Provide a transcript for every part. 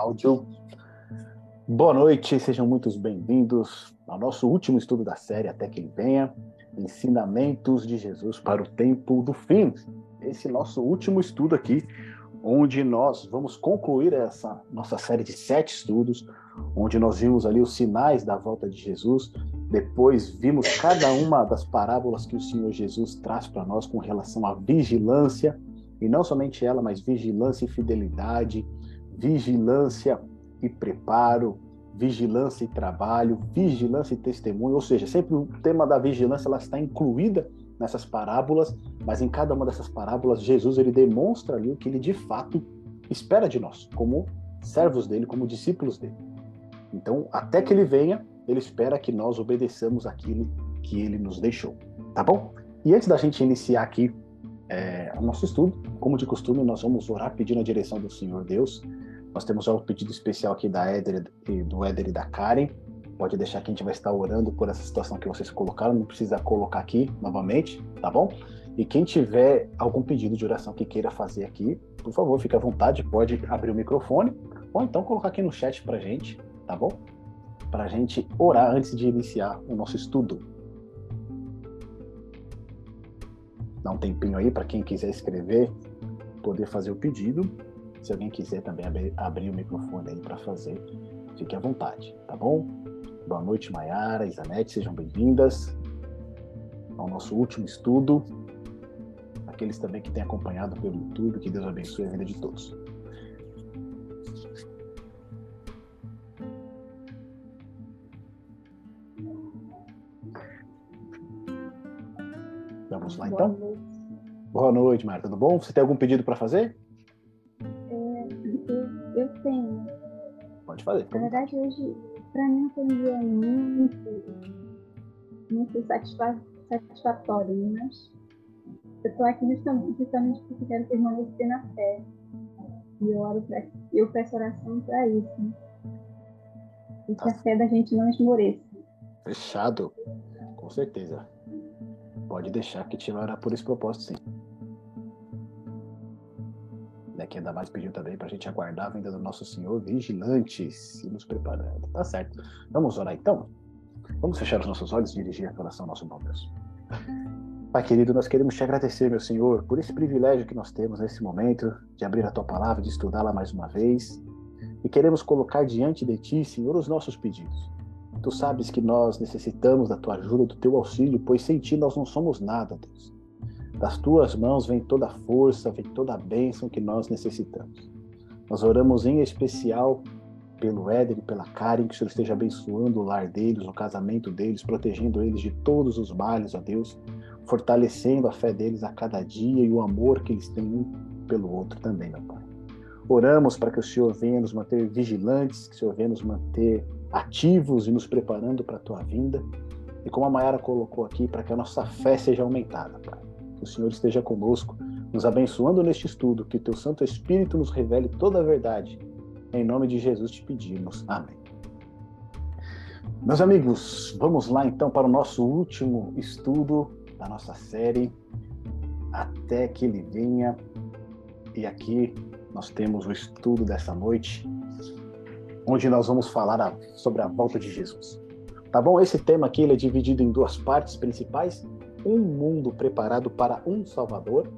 áudio. Boa noite, sejam muito bem-vindos ao nosso último estudo da série Até que Ele Venha, Ensinamentos de Jesus para o Tempo do Fim. Esse nosso último estudo aqui, onde nós vamos concluir essa nossa série de sete estudos, onde nós vimos ali os sinais da volta de Jesus, depois vimos cada uma das parábolas que o Senhor Jesus traz para nós com relação à vigilância, e não somente ela, mas vigilância e fidelidade, vigilância e preparo, vigilância e trabalho, vigilância e testemunho, ou seja, sempre o tema da vigilância ela está incluída nessas parábolas, mas em cada uma dessas parábolas Jesus ele demonstra ali o que ele de fato espera de nós, como servos dele, como discípulos dele. Então, até que ele venha, ele espera que nós obedeçamos aquilo que ele nos deixou, tá bom? E antes da gente iniciar aqui é, o nosso estudo, como de costume, nós vamos orar pedindo a direção do Senhor Deus. Nós temos já o pedido especial aqui da Éder, do Éder e da Karen. Pode deixar que a gente vai estar orando por essa situação que vocês colocaram, não precisa colocar aqui novamente, tá bom? E quem tiver algum pedido de oração que queira fazer aqui, por favor, fique à vontade, pode abrir o microfone ou então colocar aqui no chat pra gente, tá bom? Pra gente orar antes de iniciar o nosso estudo. Dá um tempinho aí para quem quiser escrever, poder fazer o pedido. Se alguém quiser também abrir, abrir o microfone aí para fazer, fique à vontade, tá bom? Boa noite, Maiara, Isanete, sejam bem-vindas ao nosso último estudo. Aqueles também que têm acompanhado pelo YouTube, que Deus abençoe a vida de todos. Vamos lá, então? Boa noite, Boa noite Mara. Tudo bom? Você tem algum pedido para fazer? Eu tenho. Pode fazer. Na verdade, hoje, para mim, foi um dia muito, muito satisfatório, mas eu estou aqui justamente, justamente porque quero permanecer na fé. E eu, oro pra, eu peço oração para isso. E que a fé da gente não esmoreça. Fechado. Com certeza. Pode deixar que te vai orar por esse propósito, sim né, que ainda mais pediu também para a gente aguardar a vinda do nosso Senhor vigilantes e nos preparando. Tá certo. Vamos orar então? Vamos fechar os nossos olhos e dirigir a oração ao nosso bom Deus. Pai querido, nós queremos te agradecer, meu Senhor, por esse privilégio que nós temos nesse momento de abrir a tua palavra, de estudá-la mais uma vez. E queremos colocar diante de ti, Senhor, os nossos pedidos. Tu sabes que nós necessitamos da tua ajuda, do teu auxílio, pois sem ti nós não somos nada, Deus. Das tuas mãos vem toda a força, vem toda a bênção que nós necessitamos. Nós oramos em especial pelo Éder e pela Karen, que o Senhor esteja abençoando o lar deles, o casamento deles, protegendo eles de todos os males, ó Deus, fortalecendo a fé deles a cada dia e o amor que eles têm um pelo outro também, meu Pai. Oramos para que o Senhor venha nos manter vigilantes, que o Senhor venha nos manter ativos e nos preparando para a tua vinda. E como a Mayara colocou aqui, para que a nossa fé seja aumentada, Pai que o Senhor esteja conosco, nos abençoando neste estudo, que o teu Santo Espírito nos revele toda a verdade. Em nome de Jesus te pedimos. Amém. Meus amigos, vamos lá então para o nosso último estudo da nossa série, Até que Ele Venha. E aqui nós temos o estudo dessa noite, onde nós vamos falar sobre a volta de Jesus. Tá bom? Esse tema aqui ele é dividido em duas partes principais um mundo preparado para um Salvador.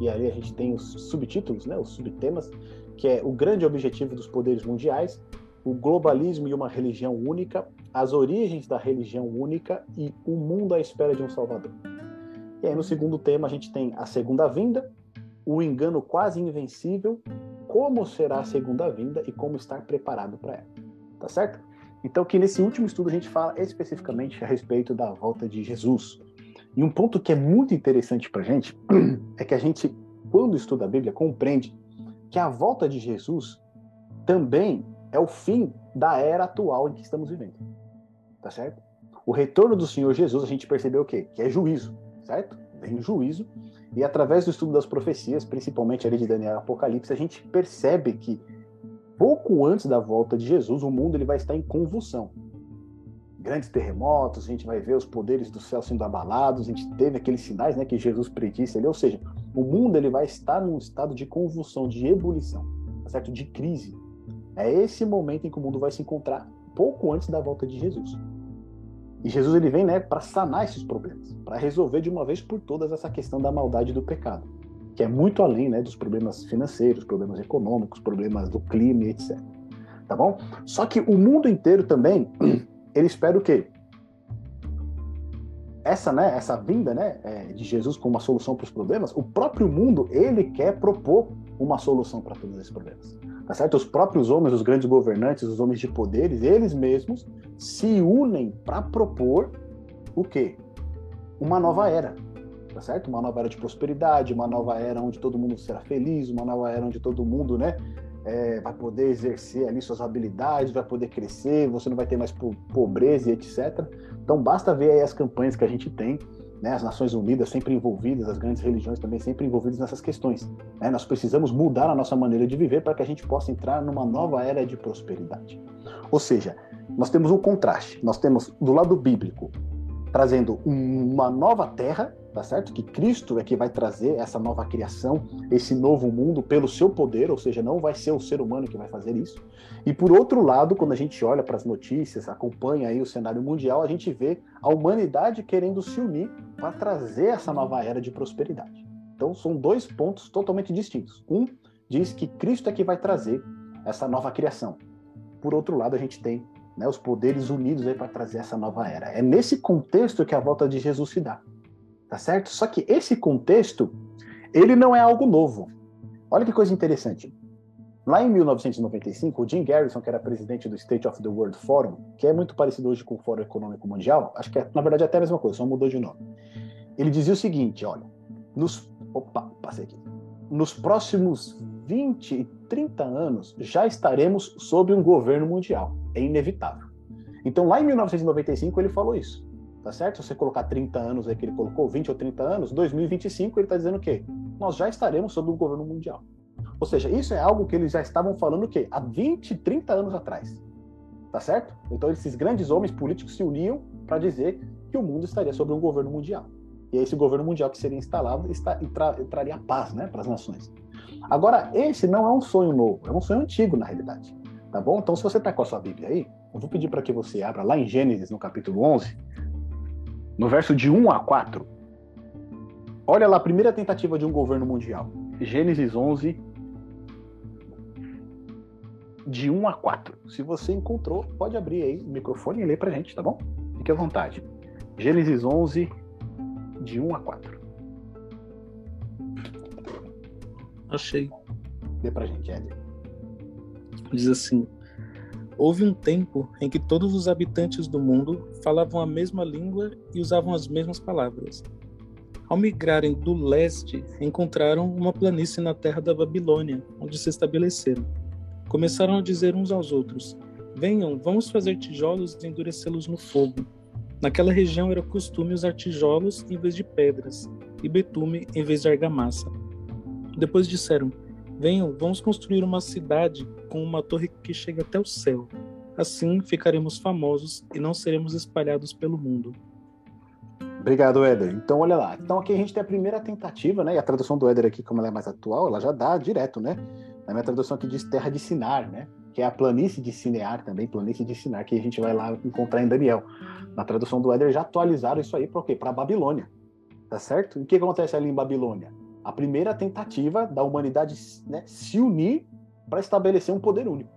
E aí a gente tem os subtítulos, né, os subtemas, que é o grande objetivo dos poderes mundiais, o globalismo e uma religião única, as origens da religião única e o mundo à espera de um Salvador. E aí no segundo tema a gente tem a segunda vinda, o engano quase invencível, como será a segunda vinda e como estar preparado para ela. Tá certo? Então que nesse último estudo a gente fala especificamente a respeito da volta de Jesus. E um ponto que é muito interessante para a gente é que a gente, quando estuda a Bíblia, compreende que a volta de Jesus também é o fim da era atual em que estamos vivendo. Tá certo? O retorno do Senhor Jesus, a gente percebeu o quê? Que é juízo, certo? Vem o juízo. E através do estudo das profecias, principalmente ali de Daniel e Apocalipse, a gente percebe que pouco antes da volta de Jesus, o mundo ele vai estar em convulsão grandes terremotos, a gente vai ver os poderes do céu sendo abalados, a gente teve aqueles sinais né, que Jesus predisse ali, ou seja, o mundo ele vai estar num estado de convulsão, de ebulição, tá certo? de crise. É esse momento em que o mundo vai se encontrar pouco antes da volta de Jesus. E Jesus ele vem, né, para sanar esses problemas, para resolver de uma vez por todas essa questão da maldade do pecado, que é muito além, né, dos problemas financeiros, problemas econômicos, problemas do clima, etc. Tá bom? Só que o mundo inteiro também, ele espera o quê? Essa, né, essa vinda, né, é, de Jesus com uma solução para os problemas, o próprio mundo ele quer propor uma solução para todos esses problemas. Tá certo? Os próprios homens, os grandes governantes, os homens de poderes, eles mesmos se unem para propor o quê? Uma nova era. Tá certo? Uma nova era de prosperidade, uma nova era onde todo mundo será feliz, uma nova era onde todo mundo, né, é, vai poder exercer ali suas habilidades, vai poder crescer, você não vai ter mais pobreza e etc. Então basta ver aí as campanhas que a gente tem né, as Nações Unidas sempre envolvidas, as grandes religiões também sempre envolvidas nessas questões. Né? Nós precisamos mudar a nossa maneira de viver para que a gente possa entrar numa nova era de prosperidade. Ou seja, nós temos um contraste. Nós temos do lado bíblico trazendo uma nova terra, tá certo? Que Cristo é que vai trazer essa nova criação, esse novo mundo pelo seu poder, ou seja, não vai ser o ser humano que vai fazer isso. E por outro lado, quando a gente olha para as notícias, acompanha aí o cenário mundial, a gente vê a humanidade querendo se unir para trazer essa nova era de prosperidade. Então são dois pontos totalmente distintos. Um diz que Cristo é que vai trazer essa nova criação. Por outro lado, a gente tem né, os poderes unidos aí para trazer essa nova era. É nesse contexto que a volta de Jesus se dá, tá certo? Só que esse contexto, ele não é algo novo. Olha que coisa interessante. Lá em 1995, o Jim Garrison, que era presidente do State of the World Forum, que é muito parecido hoje com o Fórum Econômico Mundial, acho que é, na verdade é até a mesma coisa, só mudou de nome. Ele dizia o seguinte, olha, nos opa, passei aqui. Nos próximos 20 e 30 anos já estaremos sob um governo mundial é inevitável. Então, lá em 1995, ele falou isso. Tá certo? Se você colocar 30 anos aí que ele colocou, 20 ou 30 anos, 2025 ele está dizendo o quê? Nós já estaremos sob um governo mundial. Ou seja, isso é algo que eles já estavam falando o quê? Há 20, 30 anos atrás. Tá certo? Então, esses grandes homens políticos se uniam para dizer que o mundo estaria sob um governo mundial. E esse governo mundial que seria instalado está, e, tra, traria paz né, para as nações. Agora, esse não é um sonho novo, é um sonho antigo, na realidade. Tá bom? Então, se você está com a sua Bíblia aí, eu vou pedir para que você abra lá em Gênesis, no capítulo 11, no verso de 1 a 4. Olha lá a primeira tentativa de um governo mundial. Gênesis 11, de 1 a 4. Se você encontrou, pode abrir aí o microfone e ler para a gente, tá bom? Fique à vontade. Gênesis 11, de 1 a 4. Achei. Lê para a gente, Éder diz assim: Houve um tempo em que todos os habitantes do mundo falavam a mesma língua e usavam as mesmas palavras. Ao migrarem do leste, encontraram uma planície na terra da Babilônia, onde se estabeleceram. Começaram a dizer uns aos outros: Venham, vamos fazer tijolos e endurecê-los no fogo. Naquela região era costume usar tijolos em vez de pedras, e betume em vez de argamassa. Depois disseram: Venham, vamos construir uma cidade com uma torre que chega até o céu. Assim ficaremos famosos e não seremos espalhados pelo mundo. Obrigado, Éder. Então, olha lá. Então, aqui a gente tem a primeira tentativa, né? E a tradução do Éder aqui, como ela é mais atual, ela já dá direto, né? Na minha tradução aqui diz terra de Sinar, né? Que é a planície de Sinear também, planície de Sinar, que a gente vai lá encontrar em Daniel. Na tradução do Éder já atualizaram isso aí para quê? Para Babilônia. Tá certo? E o que acontece ali em Babilônia? A primeira tentativa da humanidade né, se unir para estabelecer um poder único.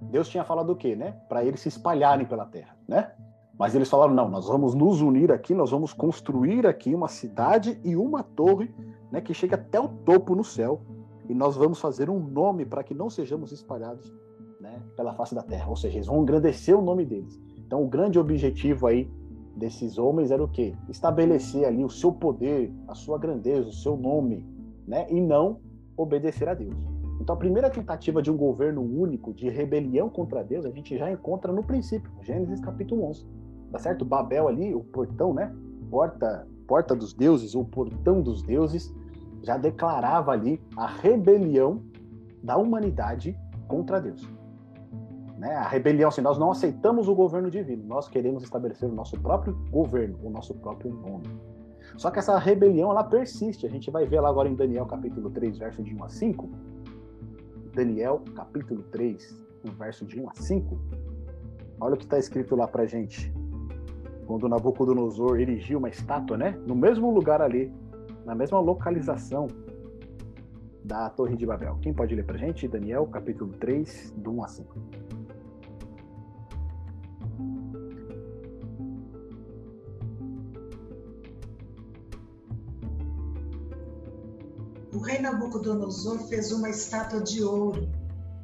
Deus tinha falado o quê, né? Para eles se espalharem pela terra, né? Mas eles falaram: não, nós vamos nos unir aqui, nós vamos construir aqui uma cidade e uma torre, né, que chega até o topo no céu, e nós vamos fazer um nome para que não sejamos espalhados, né, pela face da terra. Ou seja, eles vão engrandecer o nome deles. Então, o grande objetivo aí desses homens era o quê? Estabelecer ali o seu poder, a sua grandeza, o seu nome, né? E não obedecer a Deus. Então, a primeira tentativa de um governo único, de rebelião contra Deus, a gente já encontra no princípio, Gênesis capítulo 11. Tá certo? Babel ali, o portão, né? Porta, porta dos deuses, ou portão dos deuses, já declarava ali a rebelião da humanidade contra Deus. Né? A rebelião, assim, nós não aceitamos o governo divino, nós queremos estabelecer o nosso próprio governo, o nosso próprio nome. Só que essa rebelião, ela persiste. A gente vai ver lá agora em Daniel capítulo 3, verso de 1 a 5. Daniel capítulo 3, no verso de 1 a 5, olha o que está escrito lá para gente. Quando Nabucodonosor erigiu uma estátua, né? No mesmo lugar ali, na mesma localização da Torre de Babel. Quem pode ler para gente? Daniel, capítulo 3, do 1 a 5. O rei Nabucodonosor fez uma estátua de ouro,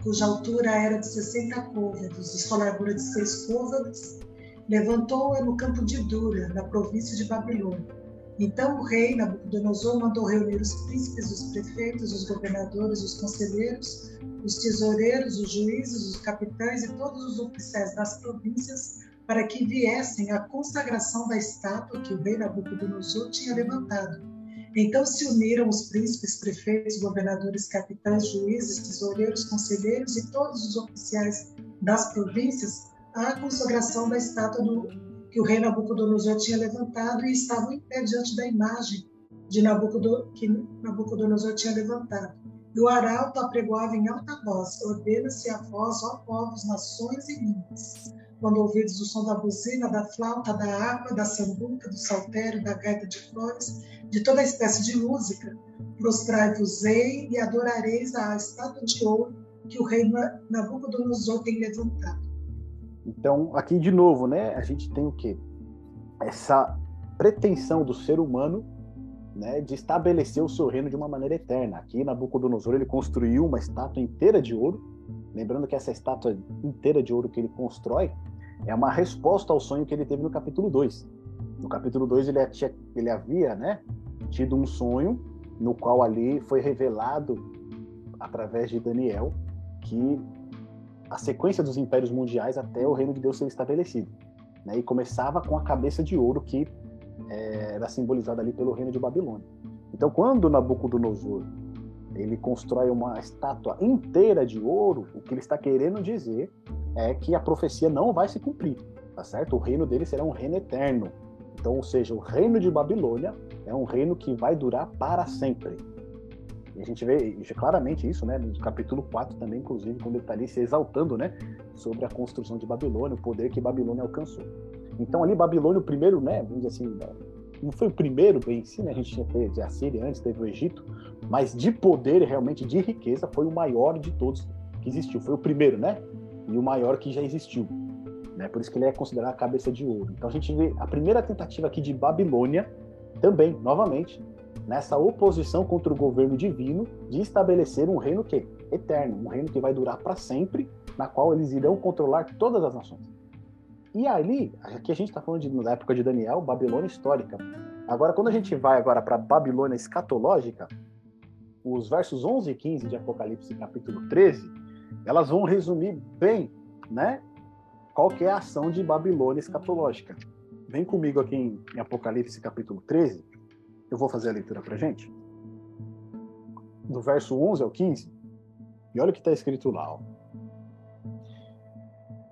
cuja altura era de 60 côvados, e sua largura de seis côvados. Levantou-a no campo de Dura, na província de Babilônia então o rei Nabucodonosor mandou reunir os príncipes, os prefeitos, os governadores, os conselheiros, os tesoureiros, os juízes, os capitães e todos os oficiais das províncias para que viessem à consagração da estátua que o rei Nabucodonosor tinha levantado. Então se uniram os príncipes, prefeitos, governadores, capitães, juízes, tesoureiros, conselheiros e todos os oficiais das províncias à consagração da estátua do que o rei Nabucodonosor tinha levantado e estavam em pé diante da imagem de Nabucodonosor, que Nabucodonosor tinha levantado. E o arauto apregoava em alta voz: Ordena-se a vós, ó povos, nações e línguas. Quando ouvides o som da buzina, da flauta, da harpa, da sambuca, do saltério, da gaita de flores, de toda espécie de música, prostrai-vos-ei e adorareis a estátua de ouro que o rei Nabucodonosor tem levantado. Então, aqui de novo, né, a gente tem o quê? Essa pretensão do ser humano né, de estabelecer o seu reino de uma maneira eterna. Aqui, Nabucodonosor, ele construiu uma estátua inteira de ouro. Lembrando que essa estátua inteira de ouro que ele constrói é uma resposta ao sonho que ele teve no capítulo 2. No capítulo 2, ele, ele havia né, tido um sonho no qual ali foi revelado, através de Daniel, que a sequência dos impérios mundiais até o reino de Deus ser estabelecido. Né? E começava com a cabeça de ouro que é, era simbolizada ali pelo reino de Babilônia. Então, quando Nabucodonosor ele constrói uma estátua inteira de ouro, o que ele está querendo dizer é que a profecia não vai se cumprir, tá certo? O reino dele será um reino eterno. Então, ou seja, o reino de Babilônia é um reino que vai durar para sempre. E a gente vê claramente isso, né, no capítulo 4 também, inclusive, quando ele está ali se exaltando, né, sobre a construção de Babilônia, o poder que Babilônia alcançou. Então ali Babilônia, o primeiro, né, vamos dizer assim, não foi o primeiro bem si, né, a gente tinha teve a Síria antes, teve o Egito, mas de poder, realmente, de riqueza, foi o maior de todos que existiu. Foi o primeiro, né, e o maior que já existiu. Né, por isso que ele é considerado a cabeça de ouro. Então a gente vê a primeira tentativa aqui de Babilônia, também, novamente, nessa oposição contra o governo divino de estabelecer um reino que eterno, um reino que vai durar para sempre, na qual eles irão controlar todas as nações. E ali, aqui a gente está falando de, da época de Daniel, Babilônia histórica. Agora, quando a gente vai agora para Babilônia escatológica, os versos 11 e 15 de Apocalipse capítulo 13, elas vão resumir bem, né, qual que é a ação de Babilônia escatológica. Vem comigo aqui em, em Apocalipse capítulo 13, eu vou fazer a leitura para gente. Do verso 11 ao 15. E olha o que está escrito lá. Ó.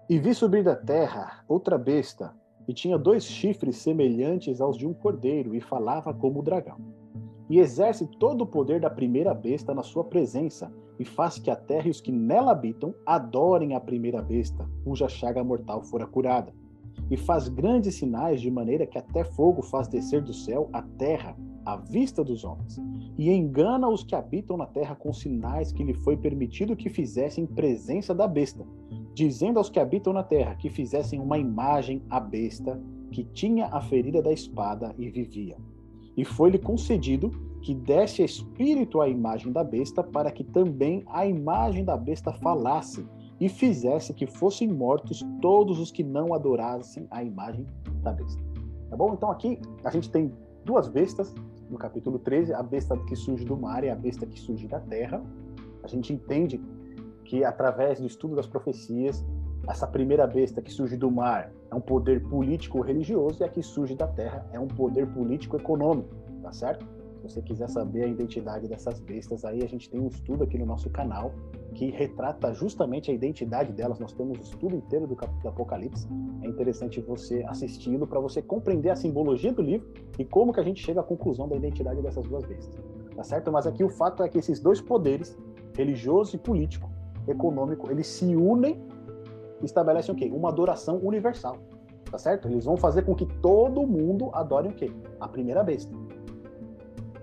E vi subir da terra outra besta, e tinha dois chifres semelhantes aos de um cordeiro, e falava como o dragão. E exerce todo o poder da primeira besta na sua presença, e faz que a terra e os que nela habitam adorem a primeira besta, cuja chaga mortal fora curada. E faz grandes sinais, de maneira que até fogo faz descer do céu a terra, à vista dos homens, e engana os que habitam na terra com sinais que lhe foi permitido que fizessem presença da besta, dizendo aos que habitam na terra que fizessem uma imagem à besta que tinha a ferida da espada e vivia. E foi-lhe concedido que desse espírito à imagem da besta, para que também a imagem da besta falasse e fizesse que fossem mortos todos os que não adorassem a imagem da besta. Tá bom? Então aqui a gente tem duas bestas no capítulo 13, a besta que surge do mar e a besta que surge da terra. A gente entende que através do estudo das profecias, essa primeira besta que surge do mar é um poder político religioso e a que surge da terra é um poder político econômico, tá certo? Se você quiser saber a identidade dessas bestas, aí a gente tem um estudo aqui no nosso canal que retrata justamente a identidade delas. Nós temos o estudo inteiro do, Apocalipse. É interessante você assisti-lo para você compreender a simbologia do livro e como que a gente chega à conclusão da identidade dessas duas bestas. Tá certo? Mas aqui o fato é que esses dois poderes, religioso e político, econômico, eles se unem estabelecem o quê? Uma adoração universal. Tá certo? Eles vão fazer com que todo mundo adore o quê? A primeira besta.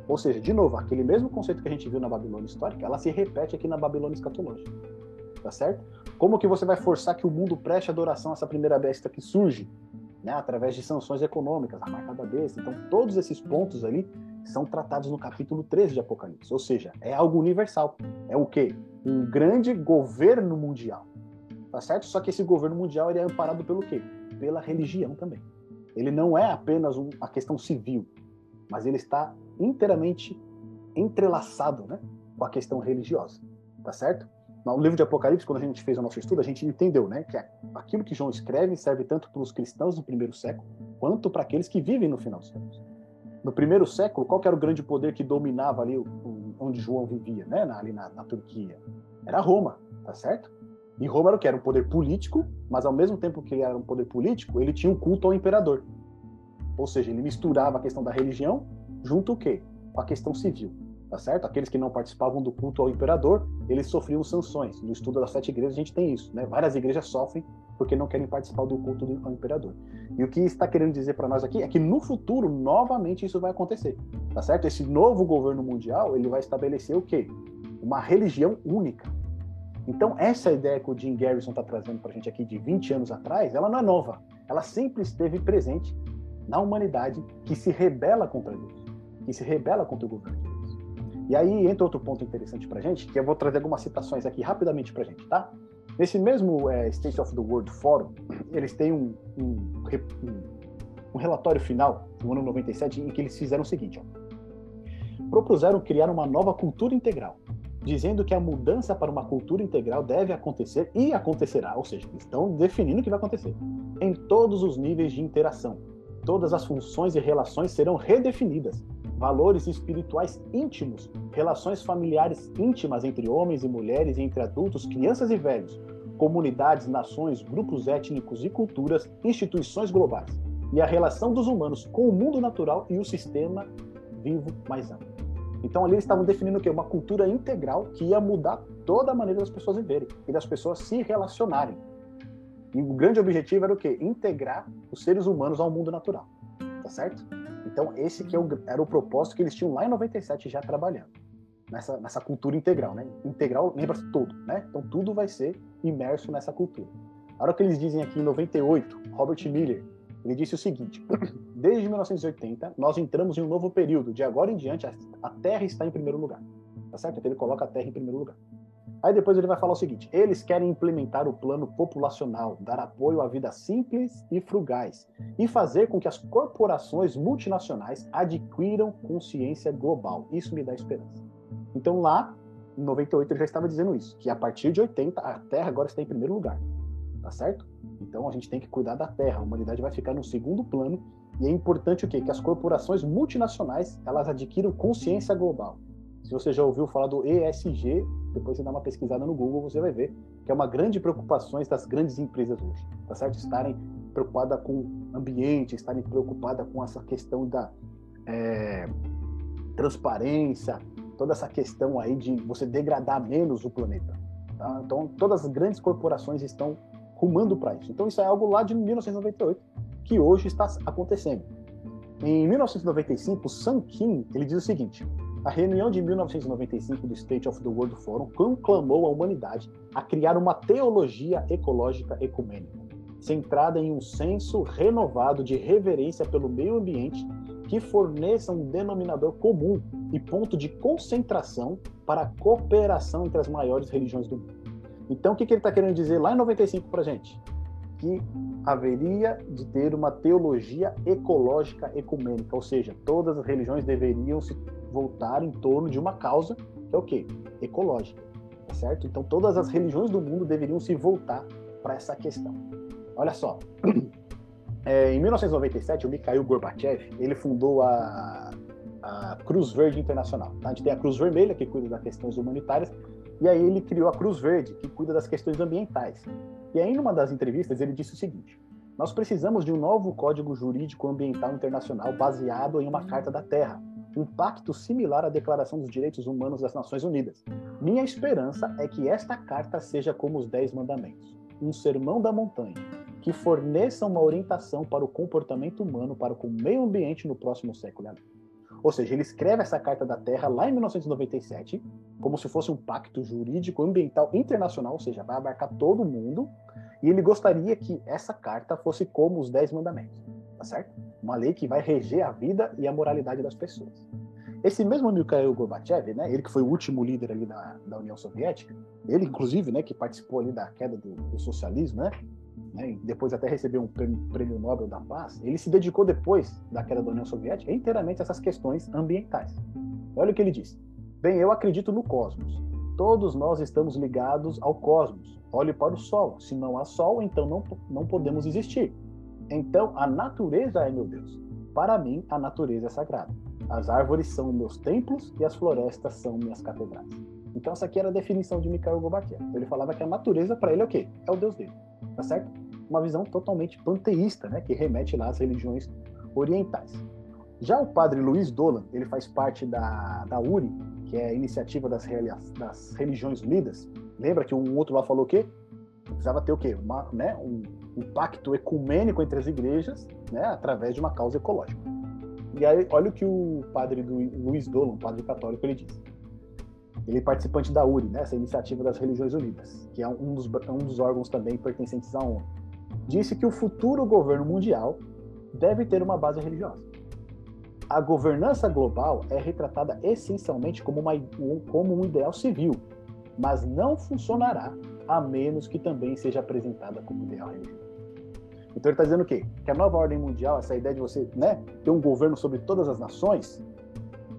Ou seja, de novo, aquele mesmo conceito que a gente viu na Babilônia histórica, ela se repete aqui na Babilônia escatológica. Tá certo? Como que você vai forçar que o mundo preste adoração a essa primeira besta que surge? Né, através de sanções econômicas, a marca da besta. Então, todos esses pontos ali são tratados no capítulo 13 de Apocalipse. Ou seja, é algo universal. É o quê? Um grande governo mundial. Tá certo? Só que esse governo mundial ele é amparado pelo quê? Pela religião também. Ele não é apenas uma questão civil, mas ele está inteiramente entrelaçado né, com a questão religiosa. Tá certo? No livro de Apocalipse, quando a gente fez o nosso estudo, a gente entendeu né, que aquilo que João escreve serve tanto para os cristãos do primeiro século, quanto para aqueles que vivem no final dos tempos. No primeiro século, qual era o grande poder que dominava ali onde João vivia, né, ali na, na Turquia? Era Roma, tá certo? E Roma era o que? Era um poder político, mas ao mesmo tempo que ele era um poder político, ele tinha um culto ao imperador. Ou seja, ele misturava a questão da religião junto o quê? Com a questão civil, tá certo? Aqueles que não participavam do culto ao imperador, eles sofriam sanções. No estudo das sete igrejas a gente tem isso, né? Várias igrejas sofrem porque não querem participar do culto ao imperador. E o que está querendo dizer para nós aqui é que no futuro, novamente, isso vai acontecer, tá certo? Esse novo governo mundial, ele vai estabelecer o quê? Uma religião única. Então, essa ideia que o Jim Garrison está trazendo para a gente aqui de 20 anos atrás, ela não é nova. Ela sempre esteve presente na humanidade que se rebela contra Deus, que se rebela contra o governo de Deus. E aí entra outro ponto interessante para a gente, que eu vou trazer algumas citações aqui rapidamente para a gente, tá? Nesse mesmo é, State of the World Forum, eles têm um, um, um, relatório final, no ano 97, em que eles fizeram o seguinte: ó. propuseram criar uma nova cultura integral, dizendo que a mudança para uma cultura integral deve acontecer e acontecerá, ou seja, estão definindo o que vai acontecer, em todos os níveis de interação. Todas as funções e relações serão redefinidas. Valores espirituais íntimos, relações familiares íntimas entre homens e mulheres, entre adultos, crianças e velhos, comunidades, nações, grupos étnicos e culturas, instituições globais, e a relação dos humanos com o mundo natural e o sistema vivo mais amplo. Então ali eles estavam definindo o quê? Uma cultura integral que ia mudar toda a maneira das pessoas viverem e das pessoas se relacionarem. E o grande objetivo era o quê? Integrar os seres humanos ao mundo natural. Tá certo? Então esse que é era o propósito que eles tinham lá em 97 já trabalhando. Nessa, nessa cultura integral, né? Integral lembra-se todo, né? Então tudo vai ser imerso nessa cultura. A hora que eles dizem aqui em 98, Robert Miller, ele disse o seguinte: Desde 1980, nós entramos em um novo período. De agora em diante, a Terra está em primeiro lugar. Tá certo? Então ele coloca a Terra em primeiro lugar. Aí depois ele vai falar o seguinte: eles querem implementar o plano populacional, dar apoio à vida simples e frugais e fazer com que as corporações multinacionais adquiram consciência global. Isso me dá esperança. Então lá, em 98 ele já estava dizendo isso, que a partir de 80 a Terra agora está em primeiro lugar. Tá certo? Então a gente tem que cuidar da Terra. A humanidade vai ficar no segundo plano e é importante o quê? Que as corporações multinacionais elas adquiram consciência global. Se você já ouviu falar do ESG, depois você dá uma pesquisada no Google, você vai ver que é uma grande preocupação das grandes empresas hoje, tá certo? Estarem preocupadas com o ambiente, estarem preocupadas com essa questão da é, transparência, toda essa questão aí de você degradar menos o planeta. Tá? Então, todas as grandes corporações estão rumando para isso. Então, isso é algo lá de 1998 que hoje está acontecendo. Em 1995, Sam Kim ele diz o seguinte: a reunião de 1995 do State of the World Forum conclamou a humanidade a criar uma teologia ecológica ecumênica, centrada em um senso renovado de reverência pelo meio ambiente que forneça um denominador comum e ponto de concentração para a cooperação entre as maiores religiões do mundo. Então, o que, que ele está querendo dizer lá em 95 para a gente? que haveria de ter uma teologia ecológica ecumênica, ou seja, todas as religiões deveriam se voltar em torno de uma causa, que é o quê? Ecológica, tá certo? Então todas as religiões do mundo deveriam se voltar para essa questão. Olha só, é, em 1997 o Mikhail Gorbachev ele fundou a, a Cruz Verde Internacional. Tá? A gente tem a Cruz Vermelha que cuida das questões humanitárias e aí ele criou a Cruz Verde que cuida das questões ambientais. E aí, numa das entrevistas, ele disse o seguinte: Nós precisamos de um novo código jurídico ambiental internacional baseado em uma Carta da Terra, um pacto similar à Declaração dos Direitos Humanos das Nações Unidas. Minha esperança é que esta carta seja como os Dez Mandamentos, um sermão da montanha, que forneça uma orientação para o comportamento humano para o meio ambiente no próximo século. Ou seja, ele escreve essa Carta da Terra lá em 1997, como se fosse um pacto jurídico ambiental internacional, ou seja, vai abarcar todo mundo, e ele gostaria que essa carta fosse como os Dez Mandamentos, tá certo? Uma lei que vai reger a vida e a moralidade das pessoas. Esse mesmo Mikhail Gorbachev, né, ele que foi o último líder ali da, da União Soviética, ele inclusive, né, que participou ali da queda do, do socialismo, né, né, depois até recebeu um prêmio, prêmio, Nobel da Paz, ele se dedicou depois da queda da União Soviética inteiramente a essas questões ambientais. Olha o que ele diz. Bem, eu acredito no cosmos. Todos nós estamos ligados ao cosmos. Olhe para o Sol. Se não há Sol, então não, não podemos existir. Então, a natureza é meu Deus. Para mim, a natureza é sagrada. As árvores são meus templos e as florestas são minhas catedrais. Então, essa aqui era a definição de Mikhail Gorbachev. Ele falava que a natureza, para ele, é o quê? É o Deus dele. Tá certo? Uma visão totalmente panteísta, né? Que remete lá às religiões orientais. Já o padre Luiz Dolan, ele faz parte da, da URI, que é a Iniciativa das, das Religiões Unidas. Lembra que um outro lá falou o quê? Precisava ter o quê? Uma, né? um, um pacto ecumênico entre as igrejas, né, através de uma causa ecológica. E aí, olha o que o padre Luiz Dolan, padre católico, ele diz. Ele é participante da URI, né, essa iniciativa das Religiões Unidas, que é um dos, um dos órgãos também pertencentes à ONU. Disse que o futuro governo mundial deve ter uma base religiosa. A governança global é retratada essencialmente como, uma, como um ideal civil, mas não funcionará a menos que também seja apresentada como ideal religioso. Então ele está dizendo o quê? Que a nova ordem mundial, essa ideia de você né, ter um governo sobre todas as nações,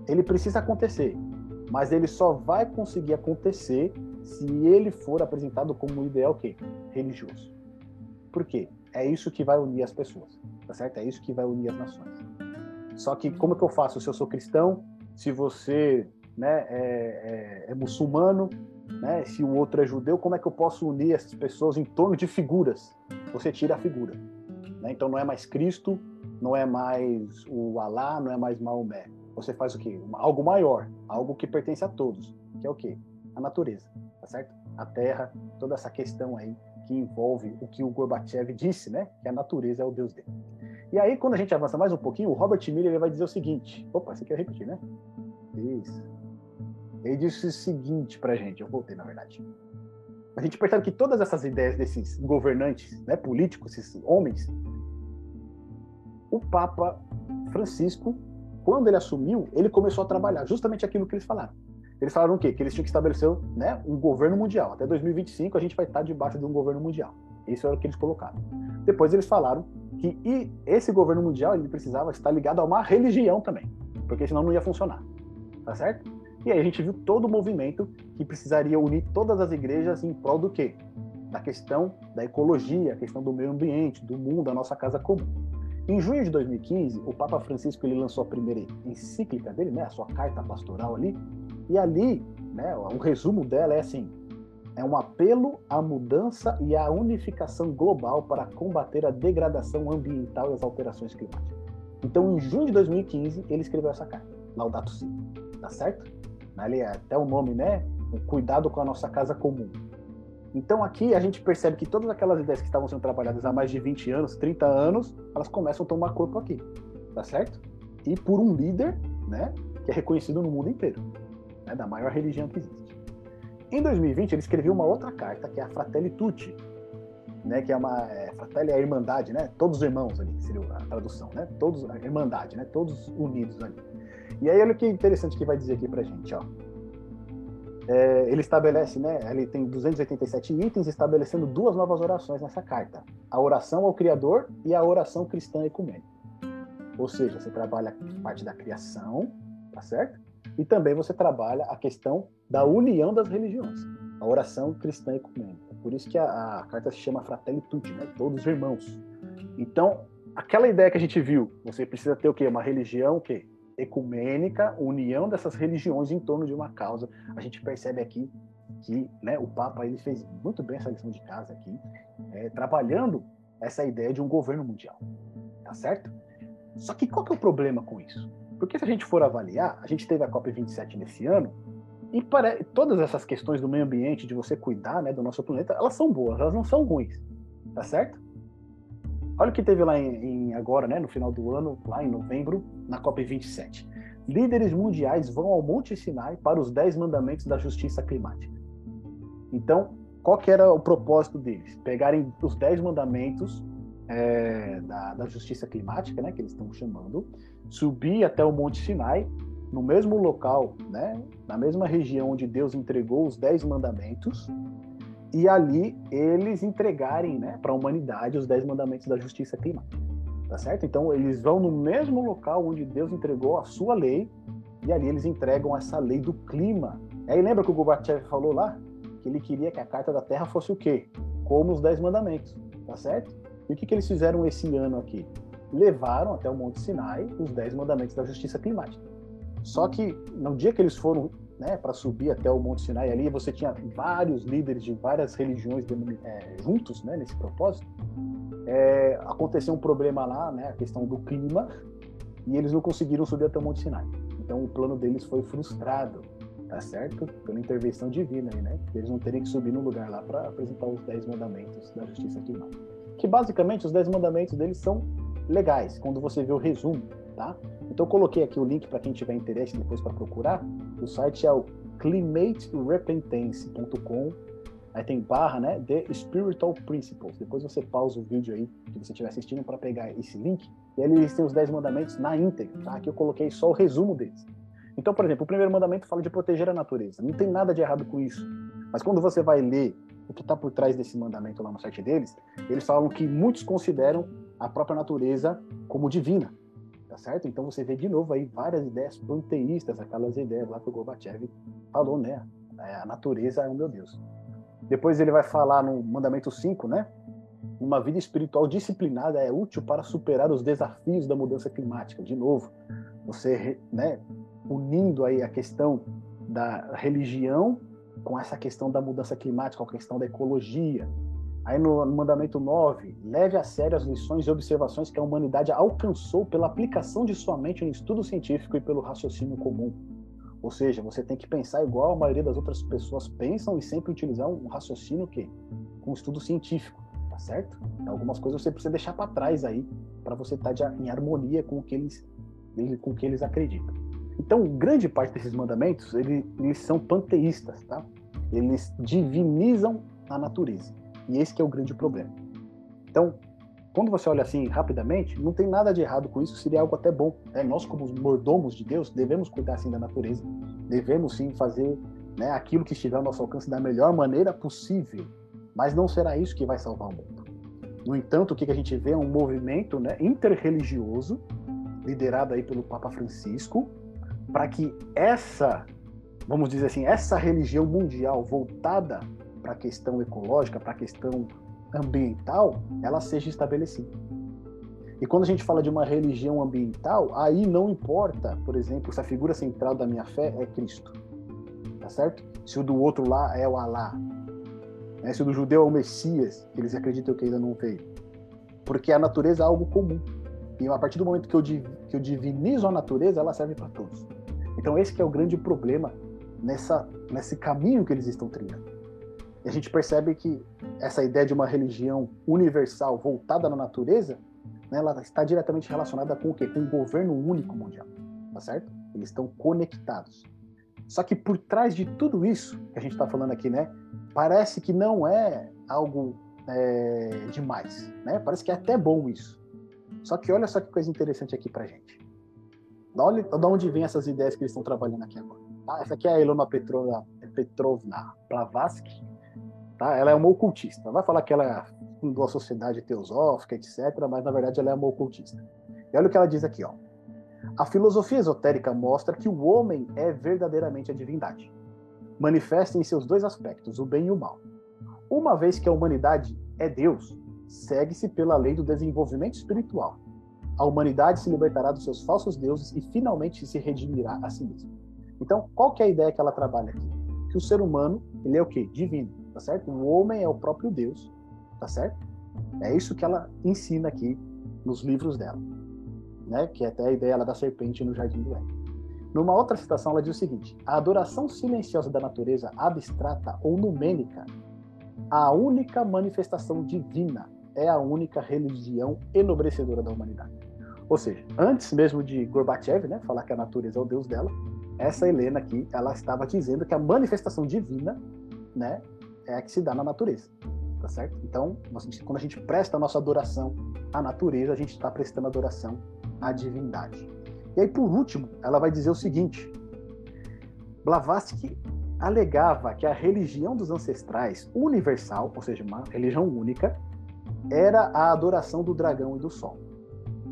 ele precisa acontecer, mas ele só vai conseguir acontecer se ele for apresentado como um ideal quê? religioso. Por quê? É isso que vai unir as pessoas, tá certo? É isso que vai unir as nações. Só que como que eu faço se eu sou cristão, se você né, é, é, é muçulmano, né? Se o outro é judeu, como é que eu posso unir essas pessoas em torno de figuras? Você tira a figura. Né? Então não é mais Cristo, não é mais o Alá, não é mais Maomé. Você faz o quê? Algo maior, algo que pertence a todos, que é o quê? A natureza, tá certo? A terra, toda essa questão aí que envolve o que o Gorbachev disse, né? Que a natureza é o Deus dele. E aí, quando a gente avança mais um pouquinho, o Robert Miller ele vai dizer o seguinte: opa, você quer repetir, né? Isso. Ele disse o seguinte pra gente, eu voltei na verdade. A gente percebe que todas essas ideias desses governantes, né, políticos, esses homens, o Papa Francisco, quando ele assumiu, ele começou a trabalhar justamente aquilo que eles falaram. Eles falaram o quê? Que eles tinham que estabelecer né, um governo mundial. Até 2025 a gente vai estar debaixo de um governo mundial. Isso era o que eles colocaram. Depois eles falaram que esse governo mundial ele precisava estar ligado a uma religião também, porque senão não ia funcionar. Tá certo? E aí a gente viu todo o movimento que precisaria unir todas as igrejas em prol do quê? Da questão da ecologia, a questão do meio ambiente, do mundo, da nossa casa comum. Em junho de 2015, o Papa Francisco ele lançou a primeira encíclica dele, né, a sua carta pastoral ali, e ali, né, o resumo dela é assim: é um apelo à mudança e à unificação global para combater a degradação ambiental e as alterações climáticas. Então, em junho de 2015, ele escreveu essa carta, Laudato Si, tá certo? ali é até o nome, né? O cuidado com a nossa casa comum. Então aqui a gente percebe que todas aquelas ideias que estavam sendo trabalhadas há mais de 20 anos, 30 anos, elas começam a tomar corpo aqui, tá certo? E por um líder, né, que é reconhecido no mundo inteiro, né, da maior religião que existe. Em 2020 ele escreveu uma outra carta, que é a Fratelli Tutti, né, que é uma é, Fratelli é a irmandade, né? Todos irmãos ali, seria a tradução, né? Todos a irmandade, né? Todos unidos ali. E aí olha que interessante que vai dizer aqui pra gente, ó. É, ele estabelece, né? Ele tem 287 itens, estabelecendo duas novas orações nessa carta: a oração ao Criador e a oração cristã ecumênica. Ou seja, você trabalha a parte da criação, tá certo? E também você trabalha a questão da união das religiões, a oração cristã ecumênica. Por isso que a, a carta se chama Fratelli Tutti, né? Todos irmãos. Então, aquela ideia que a gente viu, você precisa ter o quê? Uma religião o quê? Ecumênica, união dessas religiões em torno de uma causa. A gente percebe aqui que né, o Papa ele fez muito bem essa lição de casa aqui, é, trabalhando essa ideia de um governo mundial, tá certo? Só que qual que é o problema com isso? Porque se a gente for avaliar, a gente teve a COP27 nesse ano, e para, todas essas questões do meio ambiente, de você cuidar né, do nosso planeta, elas são boas, elas não são ruins, tá certo? Olha o que teve lá em, em agora, né, no final do ano, lá em novembro, na COP27. Líderes mundiais vão ao Monte Sinai para os 10 mandamentos da justiça climática. Então, qual que era o propósito deles? Pegarem os 10 mandamentos é, da, da, justiça climática, né, que eles estão chamando, subir até o Monte Sinai, no mesmo local, né, na mesma região onde Deus entregou os dez mandamentos, e ali eles entregarem né, para a humanidade os dez mandamentos da justiça climática. Tá certo? Então eles vão no mesmo local onde Deus entregou a sua lei, e ali eles entregam essa lei do clima. Aí lembra que o Gorbachev falou lá? Que ele queria que a Carta da Terra fosse o quê? Como os Dez Mandamentos, tá certo? E o que, que eles fizeram esse ano aqui? Levaram até o Monte Sinai os Dez Mandamentos da Justiça Climática. Só que no dia que eles foram né, para subir até o Monte Sinai ali, você tinha vários líderes de várias religiões é, juntos né, nesse propósito. É, aconteceu um problema lá, né, a questão do clima, e eles não conseguiram subir até o Monte Sinai. Então o plano deles foi frustrado, tá certo? Pela intervenção divina né? Eles não teriam que subir no lugar lá para apresentar os dez mandamentos da justiça climática. Que basicamente os dez mandamentos deles são legais, quando você vê o resumo, tá? Então eu coloquei aqui o link para quem tiver interesse depois para procurar. O site é o climaterepentance.com. Aí tem barra, né? The Spiritual Principles. Depois você pausa o vídeo aí que você estiver assistindo para pegar esse link. E aí eles têm os 10 mandamentos na íntegra, tá? Aqui eu coloquei só o resumo deles. Então, por exemplo, o primeiro mandamento fala de proteger a natureza. Não tem nada de errado com isso. Mas quando você vai ler o que está por trás desse mandamento lá no site deles, eles falam que muitos consideram a própria natureza como divina certo? Então você vê de novo aí várias ideias panteístas, aquelas ideias lá que o Gorbachev falou, né? É, a natureza é o meu Deus. Depois ele vai falar no mandamento 5, né? Uma vida espiritual disciplinada é útil para superar os desafios da mudança climática. De novo, você, né, unindo aí a questão da religião com essa questão da mudança climática, com a questão da ecologia, Aí no, mandamento 9, leve a sério as lições e observações que a humanidade alcançou pela aplicação de sua mente no estudo científico e pelo raciocínio comum. Ou seja, você tem que pensar igual a maioria das outras pessoas pensam e sempre utilizar um raciocínio que com um estudo científico, tá certo? Algumas coisas você precisa deixar para trás aí para você estar tá em harmonia com o que eles com o que eles acreditam. Então, grande parte desses mandamentos, eles, eles são panteístas, tá? Eles divinizam a natureza. E esse é o grande problema. Então, quando você olha assim rapidamente, não tem nada de errado com isso, seria algo até bom. Né? Nós, como mordomos de Deus, devemos cuidar assim da natureza, devemos sim fazer né, aquilo que estiver ao nosso alcance da melhor maneira possível, mas não será isso que vai salvar o mundo. No entanto, o que a gente vê é um movimento né, interreligioso, liderado aí pelo Papa Francisco, para que essa, vamos dizer assim, essa religião mundial voltada para a questão ecológica, para a questão ambiental, ela seja estabelecida. E quando a gente fala de uma religião ambiental, aí não importa, por exemplo, se a figura central da minha fé é Cristo, tá certo? Se o do outro lá é o Alá, né? se o do judeu é o Messias, que eles acreditam que ainda não veio. Porque a natureza é algo comum. E a partir do momento que eu, que eu divinizo a natureza, ela serve para todos. Então esse é o grande problema nessa, nesse caminho que eles estão trilhando. E a gente percebe que essa ideia de uma religião universal voltada na natureza, né, ela está diretamente relacionada com o quê? Com um governo único mundial, tá certo? Eles estão conectados. Só que por trás de tudo isso que a gente está falando aqui, né, parece que não é algo é, demais, né? Parece que é até bom isso. Só que olha só que coisa interessante aqui para gente. Da onde vem essas ideias que eles estão trabalhando aqui agora? Tá? Essa aqui é a Ilona Petrovna, Petrovna Blavatsky, Tá? Ela é uma ocultista. Vai falar que ela fundou a sociedade teosófica, etc., mas na verdade ela é uma ocultista. E olha o que ela diz aqui, ó. A filosofia esotérica mostra que o homem é verdadeiramente a divindade. Manifesta em seus dois aspectos, o bem e o mal. Uma vez que a humanidade é Deus, segue-se pela lei do desenvolvimento espiritual. A humanidade se libertará dos seus falsos deuses e finalmente se redimirá a si mesma. Então, qual que é a ideia que ela trabalha aqui? Que o ser humano, ele é o quê? Divino tá certo? O homem é o próprio Deus, tá certo? É isso que ela ensina aqui nos livros dela. né? Que é até a ideia da serpente no jardim do Éden. Numa outra citação, ela diz o seguinte: a adoração silenciosa da natureza abstrata ou numênica, a única manifestação divina, é a única religião enobrecedora da humanidade. Ou seja, antes mesmo de Gorbachev, né, falar que a natureza é o deus dela, essa Helena aqui, ela estava dizendo que a manifestação divina, né, é a que se dá na natureza, tá certo? Então, quando a gente presta a nossa adoração à natureza, a gente está prestando adoração à divindade. E aí, por último, ela vai dizer o seguinte: Blavatsky alegava que a religião dos ancestrais universal, ou seja, uma religião única, era a adoração do dragão e do sol.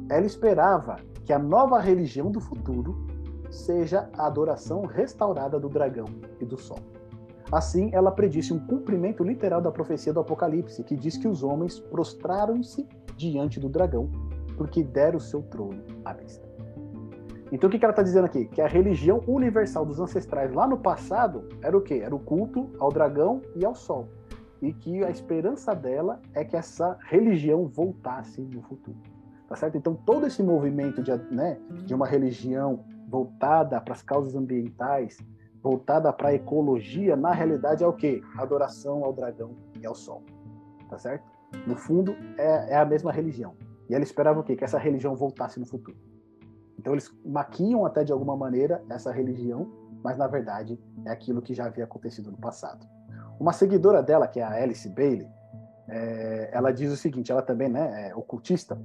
Ela esperava que a nova religião do futuro seja a adoração restaurada do dragão e do sol. Assim, ela predisse um cumprimento literal da profecia do Apocalipse, que diz que os homens prostraram-se diante do dragão, porque deram o seu trono à vista. Então o que ela está dizendo aqui? Que a religião universal dos ancestrais lá no passado era o quê? Era o culto ao dragão e ao sol. E que a esperança dela é que essa religião voltasse no futuro. Tá certo? Então todo esse movimento de, né, de uma religião voltada para as causas ambientais, voltada para a ecologia, na realidade é o quê? Adoração ao dragão e ao sol. Tá certo? No fundo, é, é a mesma religião. E ela esperava o quê? Que essa religião voltasse no futuro. Então eles maquiam até de alguma maneira essa religião, mas na verdade é aquilo que já havia acontecido no passado. Uma seguidora dela, que é a Alice Bailey, é, ela diz o seguinte: ela também né, é ocultista.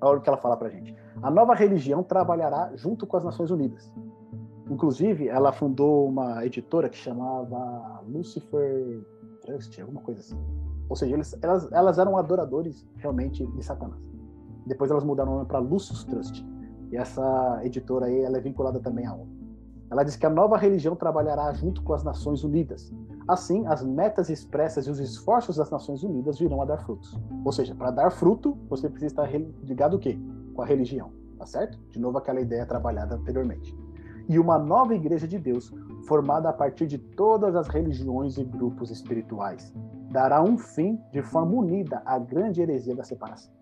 Olha o que ela fala para gente. A nova religião trabalhará junto com as Nações Unidas. Inclusive, ela fundou uma editora que chamava Lucifer Trust, alguma coisa assim. Ou seja, eles, elas, elas eram adoradores realmente de Satanás. Depois elas mudaram o nome para Lucius Trust. E essa editora aí, ela é vinculada também à ONU. Ela diz que a nova religião trabalhará junto com as Nações Unidas. Assim, as metas expressas e os esforços das Nações Unidas virão a dar frutos. Ou seja, para dar fruto, você precisa estar ligado o quê? Com a religião, tá certo? De novo aquela ideia trabalhada anteriormente. E uma nova igreja de Deus, formada a partir de todas as religiões e grupos espirituais, dará um fim de forma unida à grande heresia da separação.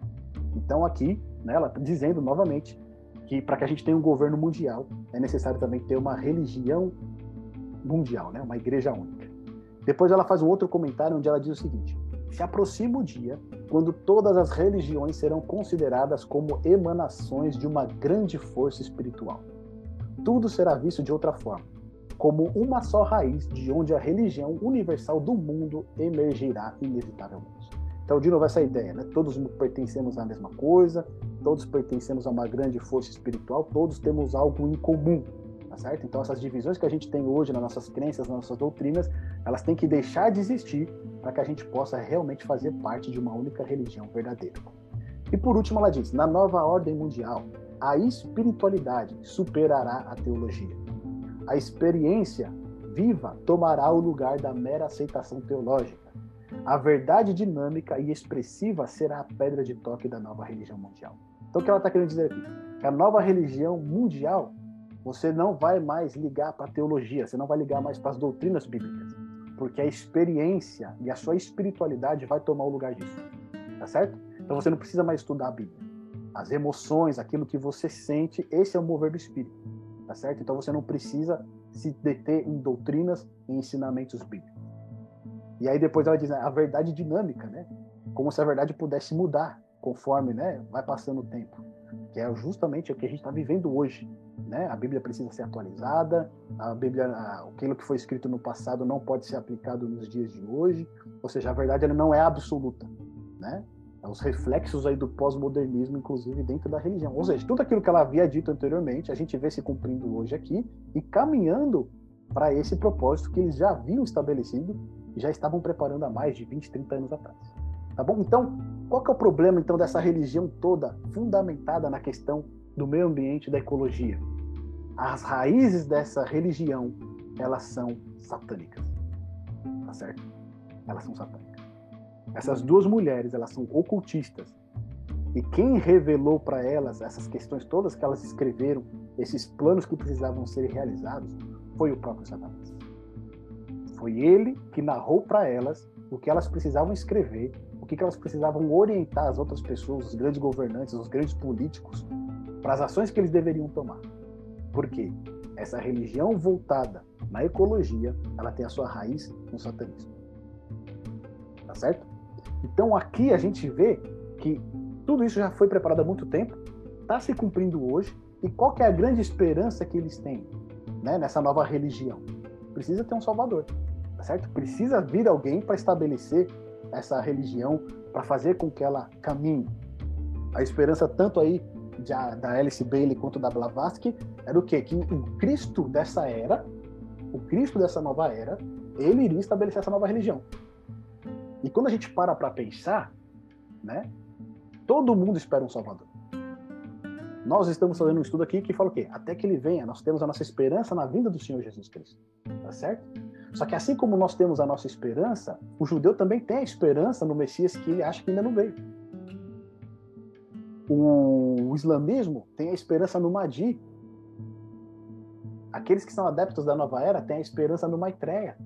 Então aqui, né, ela está dizendo novamente que para que a gente tenha um governo mundial, é necessário também ter uma religião mundial, né? uma igreja única. Depois ela faz um outro comentário onde ela diz o seguinte: se aproxima o dia quando todas as religiões serão consideradas como emanações de uma grande força espiritual. Tudo será visto de outra forma, como uma só raiz de onde a religião universal do mundo emergirá inevitavelmente. Então, de novo, essa ideia, né? Todos pertencemos à mesma coisa, todos pertencemos a uma grande força espiritual, todos temos algo em comum, tá certo? Então essas divisões que a gente tem hoje nas nossas crenças, nas nossas doutrinas, elas têm que deixar de existir para que a gente possa realmente fazer parte de uma única religião verdadeira. E por último ela diz, na nova ordem mundial, a espiritualidade superará a teologia. A experiência viva tomará o lugar da mera aceitação teológica. A verdade dinâmica e expressiva será a pedra de toque da nova religião mundial. Então, o que ela está querendo dizer aqui? Que a nova religião mundial, você não vai mais ligar para a teologia, você não vai ligar mais para as doutrinas bíblicas, porque a experiência e a sua espiritualidade vai tomar o lugar disso. Tá certo? Então, você não precisa mais estudar a Bíblia. As emoções, aquilo que você sente, esse é o mover do espírito. Tá certo? Então, você não precisa se deter em doutrinas e ensinamentos bíblicos. E aí depois ela diz né, a verdade dinâmica, né? Como se a verdade pudesse mudar conforme né, vai passando o tempo, que é justamente o que a gente está vivendo hoje. Né? A Bíblia precisa ser atualizada, a Bíblia, aquilo que foi escrito no passado não pode ser aplicado nos dias de hoje, ou seja, a verdade ela não é absoluta. Né? Os reflexos aí do pós-modernismo, inclusive dentro da religião. Ou seja, tudo aquilo que ela havia dito anteriormente, a gente vê se cumprindo hoje aqui e caminhando para esse propósito que eles já haviam estabelecido e já estavam preparando há mais de 20, 30 anos atrás. Tá bom? Então, qual que é o problema então dessa religião toda fundamentada na questão do meio ambiente da ecologia? As raízes dessa religião, elas são satânicas. Tá certo? Elas são satânicas. Essas duas mulheres, elas são ocultistas. E quem revelou para elas essas questões todas que elas escreveram, esses planos que precisavam ser realizados, foi o próprio Satanás. Foi ele que narrou para elas o que elas precisavam escrever, o que elas precisavam orientar as outras pessoas, os grandes governantes, os grandes políticos, para as ações que eles deveriam tomar. Por quê? Essa religião voltada na ecologia, ela tem a sua raiz no satanismo. Tá certo? Então aqui a gente vê que tudo isso já foi preparado há muito tempo, está se cumprindo hoje, e qual que é a grande esperança que eles têm né, nessa nova religião? Precisa ter um salvador, tá certo? Precisa vir alguém para estabelecer essa religião, para fazer com que ela caminhe. A esperança tanto aí de, da Alice Bailey quanto da Blavatsky era o quê? Que o Cristo dessa era, o Cristo dessa nova era, ele iria estabelecer essa nova religião. Quando a gente para para pensar, né, todo mundo espera um Salvador. Nós estamos fazendo um estudo aqui que fala o quê? Até que ele venha, nós temos a nossa esperança na vinda do Senhor Jesus Cristo. Tá certo? Só que assim como nós temos a nossa esperança, o judeu também tem a esperança no Messias que ele acha que ainda não veio. O islamismo tem a esperança no Mahdi. Aqueles que são adeptos da nova era têm a esperança no Maitreya.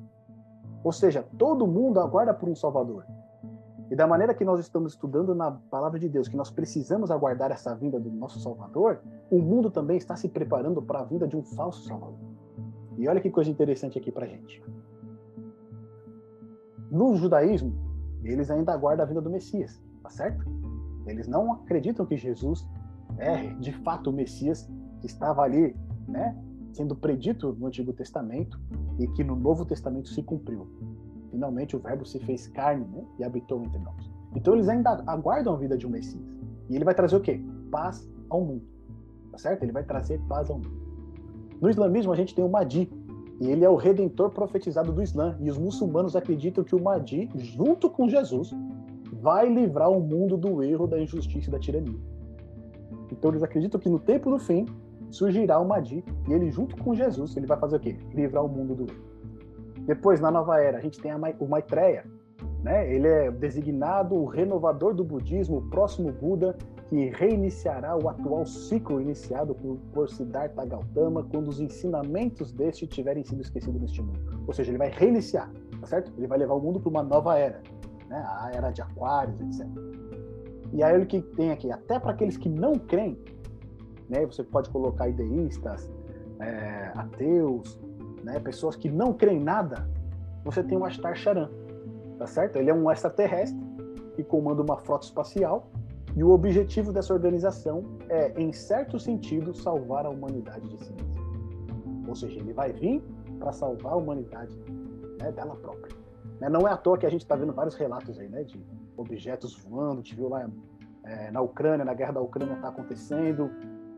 Ou seja, todo mundo aguarda por um Salvador. E da maneira que nós estamos estudando na palavra de Deus, que nós precisamos aguardar essa vinda do nosso Salvador, o mundo também está se preparando para a vinda de um falso Salvador. E olha que coisa interessante aqui para gente. No judaísmo, eles ainda aguardam a vinda do Messias, tá certo? Eles não acreditam que Jesus é de fato o Messias que estava ali, né, sendo predito no Antigo Testamento e que no Novo Testamento se cumpriu. Finalmente o Verbo se fez carne né, e habitou entre nós. Então eles ainda aguardam a vida de um Messias. E ele vai trazer o quê? Paz ao mundo. Tá certo? Ele vai trazer paz ao mundo. No islamismo a gente tem o Mahdi, e ele é o redentor profetizado do Islã. E os muçulmanos acreditam que o Mahdi, junto com Jesus, vai livrar o mundo do erro, da injustiça e da tirania. Então eles acreditam que no tempo do fim, surgirá o Mahdi e ele junto com Jesus, ele vai fazer o quê? Livrar o mundo do erro. Depois, na nova era, a gente tem o Maitreya, né? Ele é designado o renovador do budismo, o próximo Buda, que reiniciará o atual ciclo iniciado por, por Siddhartha Gautama quando os ensinamentos deste tiverem sido esquecidos neste mundo. Ou seja, ele vai reiniciar, tá certo? Ele vai levar o mundo para uma nova era, né? A era de Aquários, etc. E aí o que tem aqui, até para aqueles que não creem, né? Você pode colocar ideístas, é, ateus, né? Pessoas que não creem nada. Você tem o Ashtar Charan, tá certo? Ele é um extraterrestre que comanda uma frota espacial e o objetivo dessa organização é, em certo sentido, salvar a humanidade de si mesmo. Ou seja, ele vai vir para salvar a humanidade né, dela própria. Né? Não é à toa que a gente está vendo vários relatos aí, né, de objetos voando, te viu lá é, na Ucrânia, na guerra da Ucrânia está acontecendo,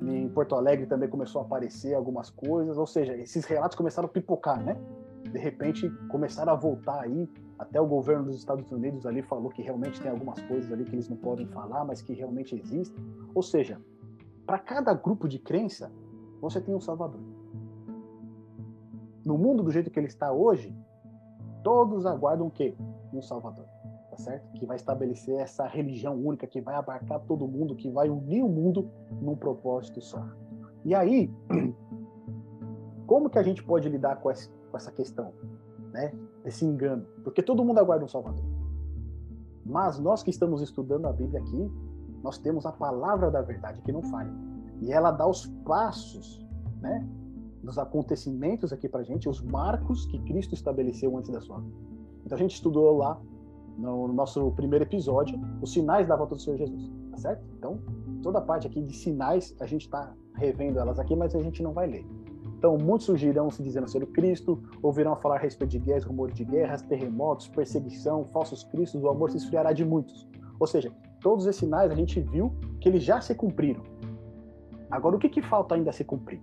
em Porto Alegre também começou a aparecer algumas coisas, ou seja, esses relatos começaram a pipocar, né? De repente começaram a voltar aí, até o governo dos Estados Unidos ali falou que realmente tem algumas coisas ali que eles não podem falar, mas que realmente existem. Ou seja, para cada grupo de crença, você tem um salvador. No mundo do jeito que ele está hoje, todos aguardam o quê? Um salvador tá certo? Que vai estabelecer essa religião única, que vai abarcar todo mundo, que vai unir o mundo num propósito só. E aí, como que a gente pode lidar com essa questão, né? Esse engano? Porque todo mundo aguarda um Salvador. Mas nós que estamos estudando a Bíblia aqui, nós temos a palavra da verdade que não falha. E ela dá os passos, né? Dos acontecimentos aqui pra gente, os marcos que Cristo estabeleceu antes da sua vida. Então a gente estudou lá no nosso primeiro episódio, os sinais da volta do Senhor Jesus, tá certo? Então, toda a parte aqui de sinais, a gente está revendo elas aqui, mas a gente não vai ler. Então, muitos surgirão se dizendo ser o Cristo, ouvirão falar a respeito de guerras, rumores de guerras, terremotos, perseguição, falsos cristos, o amor se esfriará de muitos. Ou seja, todos esses sinais a gente viu que eles já se cumpriram. Agora, o que, que falta ainda se cumprir?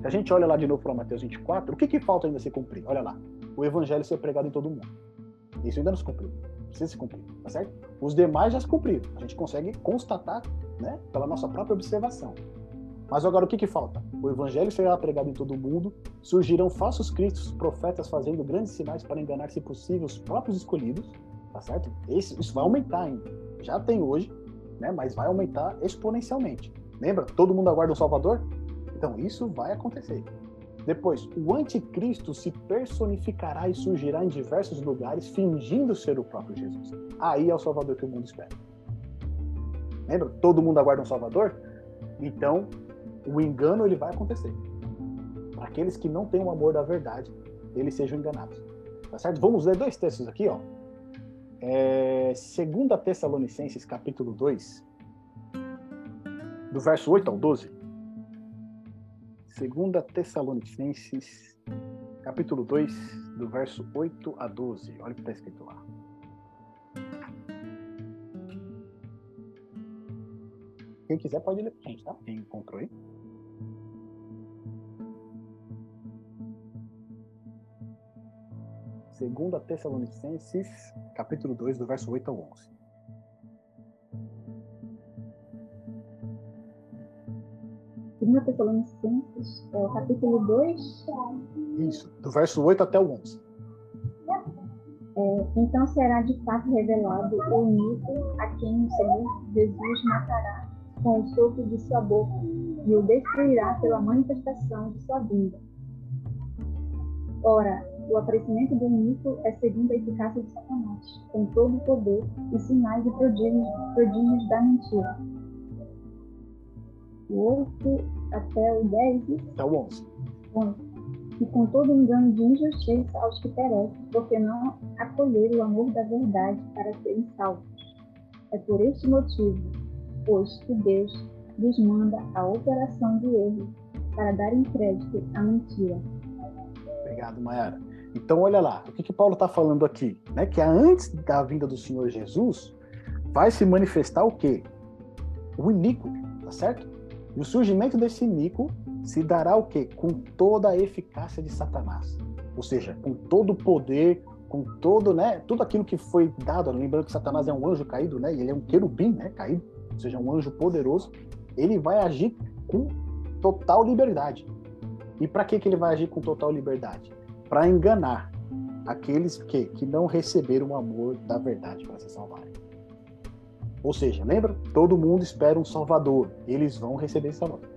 Se a gente olha lá de novo para Mateus 24, o que, que falta ainda se cumprir? Olha lá, o evangelho ser pregado em todo mundo. Isso ainda não se cumpriu. Precisa se cumprir, tá certo? Os demais já se cumpriram. A gente consegue constatar, né, pela nossa própria observação. Mas agora o que, que falta? O evangelho será pregado em todo o mundo, surgirão falsos cristos, profetas fazendo grandes sinais para enganar, se possível, os próprios escolhidos, tá certo? Esse, isso vai aumentar ainda. Já tem hoje, né, mas vai aumentar exponencialmente. Lembra? Todo mundo aguarda um Salvador? Então isso vai acontecer. Depois, o anticristo se personificará e surgirá em diversos lugares, fingindo ser o próprio Jesus. Aí é o Salvador que o mundo espera. Lembra? Todo mundo aguarda um Salvador? Então, o engano ele vai acontecer. Para aqueles que não têm o amor da verdade, eles sejam enganados. Tá certo? Vamos ler dois textos aqui, ó. É, 2 Tessalonicenses, capítulo 2, do verso 8 ao 12. 2 Tessalonicenses, capítulo 2, do verso 8 a 12. Olha o que está escrito lá. Quem quiser pode ler pra gente, tá? Quem encontrou aí. Segunda Tessalonicenses, capítulo 2, do verso 8 ao 11. Segunda Tessalonicenses, é, capítulo 2. Isso, do verso 8 até o 11. É, então será de fato revelado o iníquo a quem o Senhor Jesus matará com o sopro de sua boca e o destruirá pela manifestação de sua vinda. Ora, o aparecimento do iníquo é segundo a eficácia de Satanás, com todo o poder e sinais e prodígios, prodígios da mentira. O 8 até o 10. Até o 11. 11. E com todo engano de injustiça aos que perecem, porque não acolheram o amor da verdade para serem salvos. É por este motivo pois que Deus desmanda a operação do erro para dar crédito à mentira. Obrigado, Mayara. Então, olha lá, o que, que Paulo está falando aqui? Né? Que antes da vinda do Senhor Jesus, vai se manifestar o quê? O iníquo, tá certo? E o surgimento desse iníquo se dará o quê? Com toda a eficácia de Satanás. Ou seja, com todo o poder, com todo, né, tudo aquilo que foi dado, lembrando que Satanás é um anjo caído, né, ele é um querubim, né, caído, ou seja, um anjo poderoso, ele vai agir com total liberdade. E para que, que ele vai agir com total liberdade? Para enganar aqueles que, que não receberam o amor da verdade para se salvarem. Ou seja, lembra? Todo mundo espera um Salvador. Eles vão receber esse Salvador.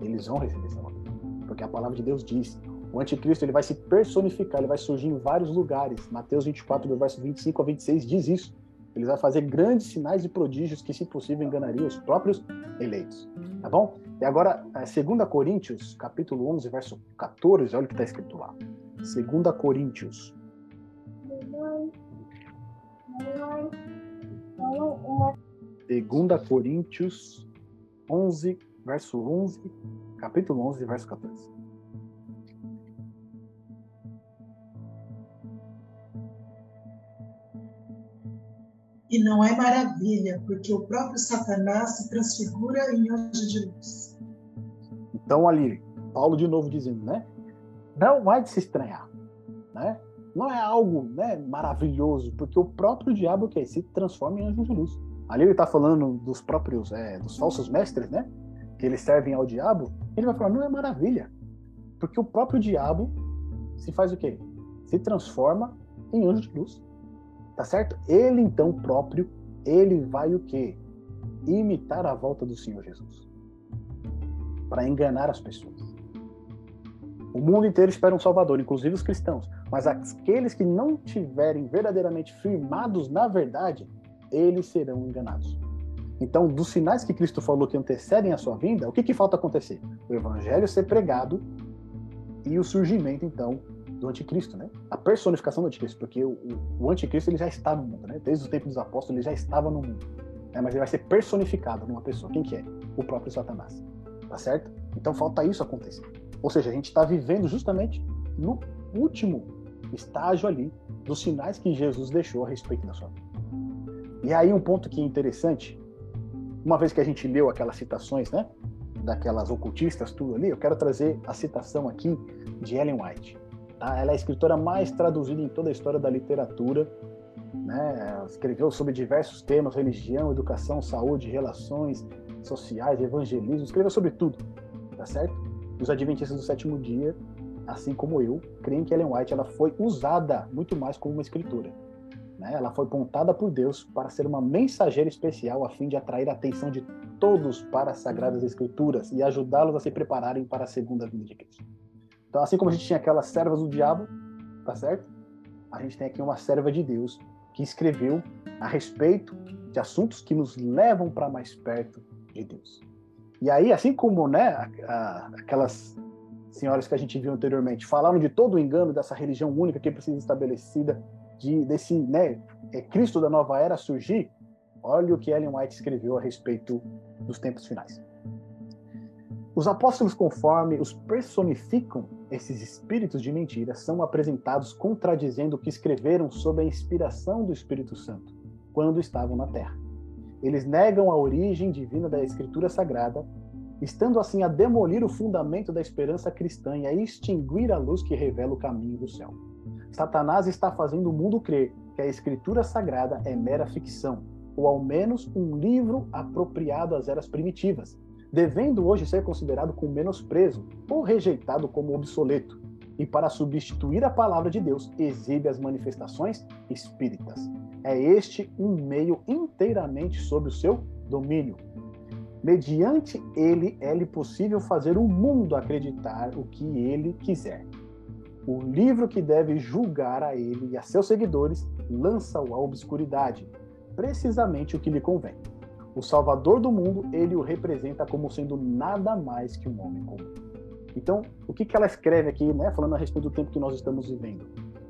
Eles vão receber esse Salvador. Porque a palavra de Deus diz: o anticristo ele vai se personificar, ele vai surgir em vários lugares. Mateus 24, do verso 25 a 26 diz isso. Ele vai fazer grandes sinais e prodígios que, se possível, enganariam os próprios eleitos. Tá bom? E agora, 2 é, Coríntios, capítulo 11, verso 14, olha o que está escrito lá. 2 Coríntios. 2 Coríntios 11, verso 11, capítulo 11, verso 14. E não é maravilha, porque o próprio Satanás se transfigura em anjo de luz. Então, ali, Paulo de novo dizendo, né? Não vai de se estranhar, né? Não é algo né, maravilhoso, porque o próprio diabo que se transforma em anjo de luz. Ali ele está falando dos próprios, é, dos falsos mestres, né? Que eles servem ao diabo. Ele vai falar, não é maravilha, porque o próprio diabo se faz o quê? Se transforma em anjo de luz. Tá certo? Ele então próprio, ele vai o quê? Imitar a volta do Senhor Jesus. Para enganar as pessoas. O mundo inteiro espera um Salvador, inclusive os cristãos. Mas aqueles que não tiverem verdadeiramente firmados na verdade, eles serão enganados. Então, dos sinais que Cristo falou que antecedem a sua vinda, o que, que falta acontecer? O evangelho ser pregado e o surgimento, então, do anticristo, né? A personificação do anticristo, porque o, o anticristo ele já está no mundo, né? Desde o tempo dos apóstolos ele já estava no mundo, né? mas ele vai ser personificado numa pessoa. Quem que é? O próprio Satanás, tá certo? Então falta isso acontecer. Ou seja, a gente está vivendo justamente no último estágio ali dos sinais que Jesus deixou a respeito da sua vida. E aí um ponto que é interessante, uma vez que a gente leu aquelas citações, né? Daquelas ocultistas, tudo ali, eu quero trazer a citação aqui de Ellen White. Tá? Ela é a escritora mais traduzida em toda a história da literatura. Né? Escreveu sobre diversos temas: religião, educação, saúde, relações sociais, evangelismo. Escreveu sobre tudo, tá certo? Os adventistas do sétimo dia, assim como eu, creem que Ellen White ela foi usada muito mais como uma escritora. Né? Ela foi pontada por Deus para ser uma mensageira especial a fim de atrair a atenção de todos para as sagradas escrituras e ajudá-los a se prepararem para a segunda vinda de Cristo. Então, assim como a gente tinha aquelas servas do diabo, tá certo? A gente tem aqui uma serva de Deus que escreveu a respeito de assuntos que nos levam para mais perto de Deus. E aí, assim como né, aquelas senhoras que a gente viu anteriormente falaram de todo o engano dessa religião única que precisa estabelecida, de, desse né, é, Cristo da nova era surgir, olha o que Ellen White escreveu a respeito dos tempos finais. Os apóstolos, conforme os personificam esses espíritos de mentira, são apresentados contradizendo o que escreveram sob a inspiração do Espírito Santo, quando estavam na terra. Eles negam a origem divina da Escritura Sagrada, estando assim a demolir o fundamento da esperança cristã e a extinguir a luz que revela o caminho do céu. Satanás está fazendo o mundo crer que a Escritura Sagrada é mera ficção, ou ao menos um livro apropriado às eras primitivas, devendo hoje ser considerado com menosprezo ou rejeitado como obsoleto, e para substituir a palavra de Deus, exibe as manifestações espíritas. É este um meio inteiramente sob o seu domínio. Mediante ele é-lhe possível fazer o mundo acreditar o que ele quiser. O livro que deve julgar a ele e a seus seguidores lança-o à obscuridade, precisamente o que lhe convém o Salvador do mundo, ele o representa como sendo nada mais que um homem comum. Então, o que, que ela escreve aqui, né, falando a respeito do tempo que nós estamos vivendo?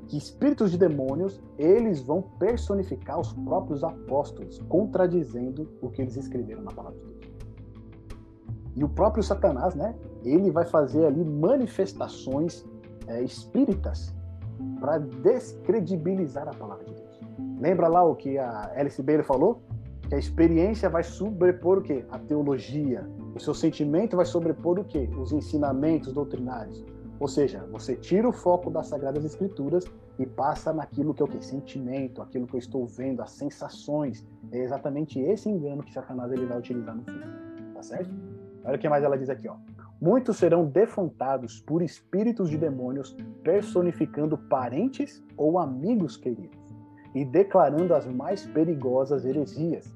Que espíritos de demônios, eles vão personificar os próprios apóstolos, contradizendo o que eles escreveram na palavra de Deus. E o próprio Satanás, né, ele vai fazer ali manifestações é, espíritas para descredibilizar a palavra de Deus. Lembra lá o que a Alice Bailey falou? que a experiência vai sobrepor o quê? A teologia. O seu sentimento vai sobrepor o quê? Os ensinamentos doutrinários. Ou seja, você tira o foco das Sagradas Escrituras e passa naquilo que é o quê? Sentimento, aquilo que eu estou vendo, as sensações. É exatamente esse engano que Satanás ele vai utilizar no fim. Tá certo? Olha o que mais ela diz aqui, ó. Muitos serão defuntados por espíritos de demônios personificando parentes ou amigos queridos e declarando as mais perigosas heresias.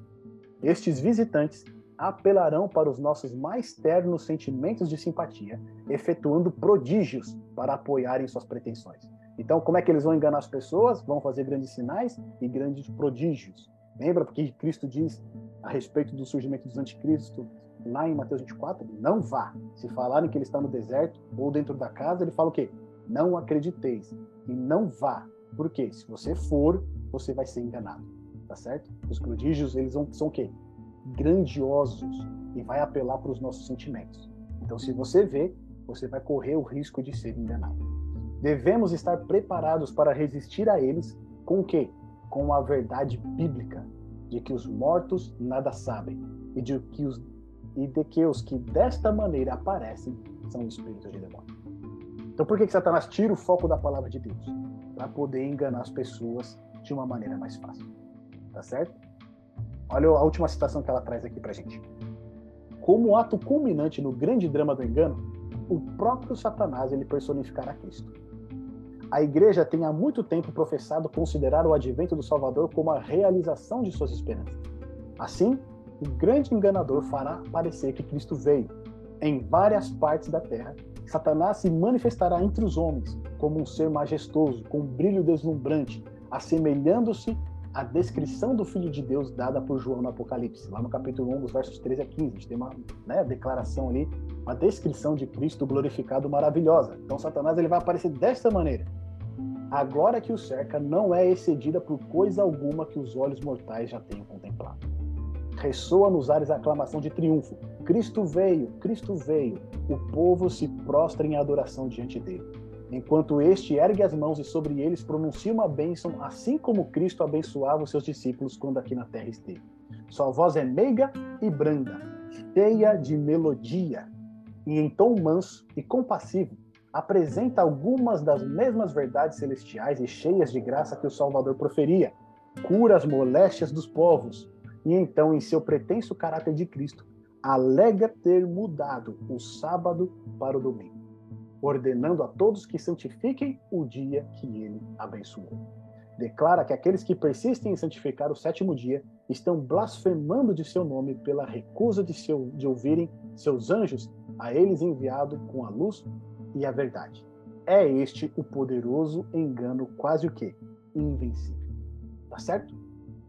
Estes visitantes apelarão para os nossos mais ternos sentimentos de simpatia, efetuando prodígios para apoiarem suas pretensões. Então, como é que eles vão enganar as pessoas? Vão fazer grandes sinais e grandes prodígios. Lembra porque Cristo diz a respeito do surgimento dos anticristos lá em Mateus 24? Não vá. Se falarem que ele está no deserto ou dentro da casa, ele fala o quê? Não acrediteis e não vá. Porque se você for, você vai ser enganado, tá certo? Os prodígios, eles são, são o quê? Grandiosos e vai apelar para os nossos sentimentos. Então, se você vê, você vai correr o risco de ser enganado. Devemos estar preparados para resistir a eles com o quê? Com a verdade bíblica de que os mortos nada sabem e de que os e de que os que desta maneira aparecem são espíritos de demônio. Então, por que, que Satanás tira o foco da palavra de Deus? Para poder enganar as pessoas de uma maneira mais fácil. Tá certo? Olha a última citação que ela traz aqui pra gente. Como ato culminante no grande drama do engano, o próprio Satanás ele personificará Cristo. A igreja tem há muito tempo professado considerar o advento do Salvador como a realização de suas esperanças. Assim, o grande enganador fará parecer que Cristo veio em várias partes da terra. Satanás se manifestará entre os homens como um ser majestoso, com um brilho deslumbrante, assemelhando-se à descrição do Filho de Deus dada por João no Apocalipse, lá no capítulo 1, dos versos 13 a 15. A gente tem uma né, declaração ali, uma descrição de Cristo glorificado maravilhosa. Então, Satanás ele vai aparecer desta maneira. A glória que o cerca não é excedida por coisa alguma que os olhos mortais já tenham contemplado. Ressoa nos ares a aclamação de triunfo. Cristo veio, Cristo veio. O povo se prostra em adoração diante dele enquanto este ergue as mãos e sobre eles pronuncia uma bênção, assim como Cristo abençoava os seus discípulos quando aqui na terra esteve. Sua voz é meiga e branda, cheia de melodia, e em tom manso e compassivo, apresenta algumas das mesmas verdades celestiais e cheias de graça que o Salvador proferia, cura as moléstias dos povos, e então, em seu pretenso caráter de Cristo, alega ter mudado o sábado para o domingo ordenando a todos que santifiquem o dia que ele abençoou. Declara que aqueles que persistem em santificar o sétimo dia estão blasfemando de seu nome pela recusa de, seu, de ouvirem seus anjos a eles enviado com a luz e a verdade. É este o poderoso engano quase o que? Invencível. Tá certo?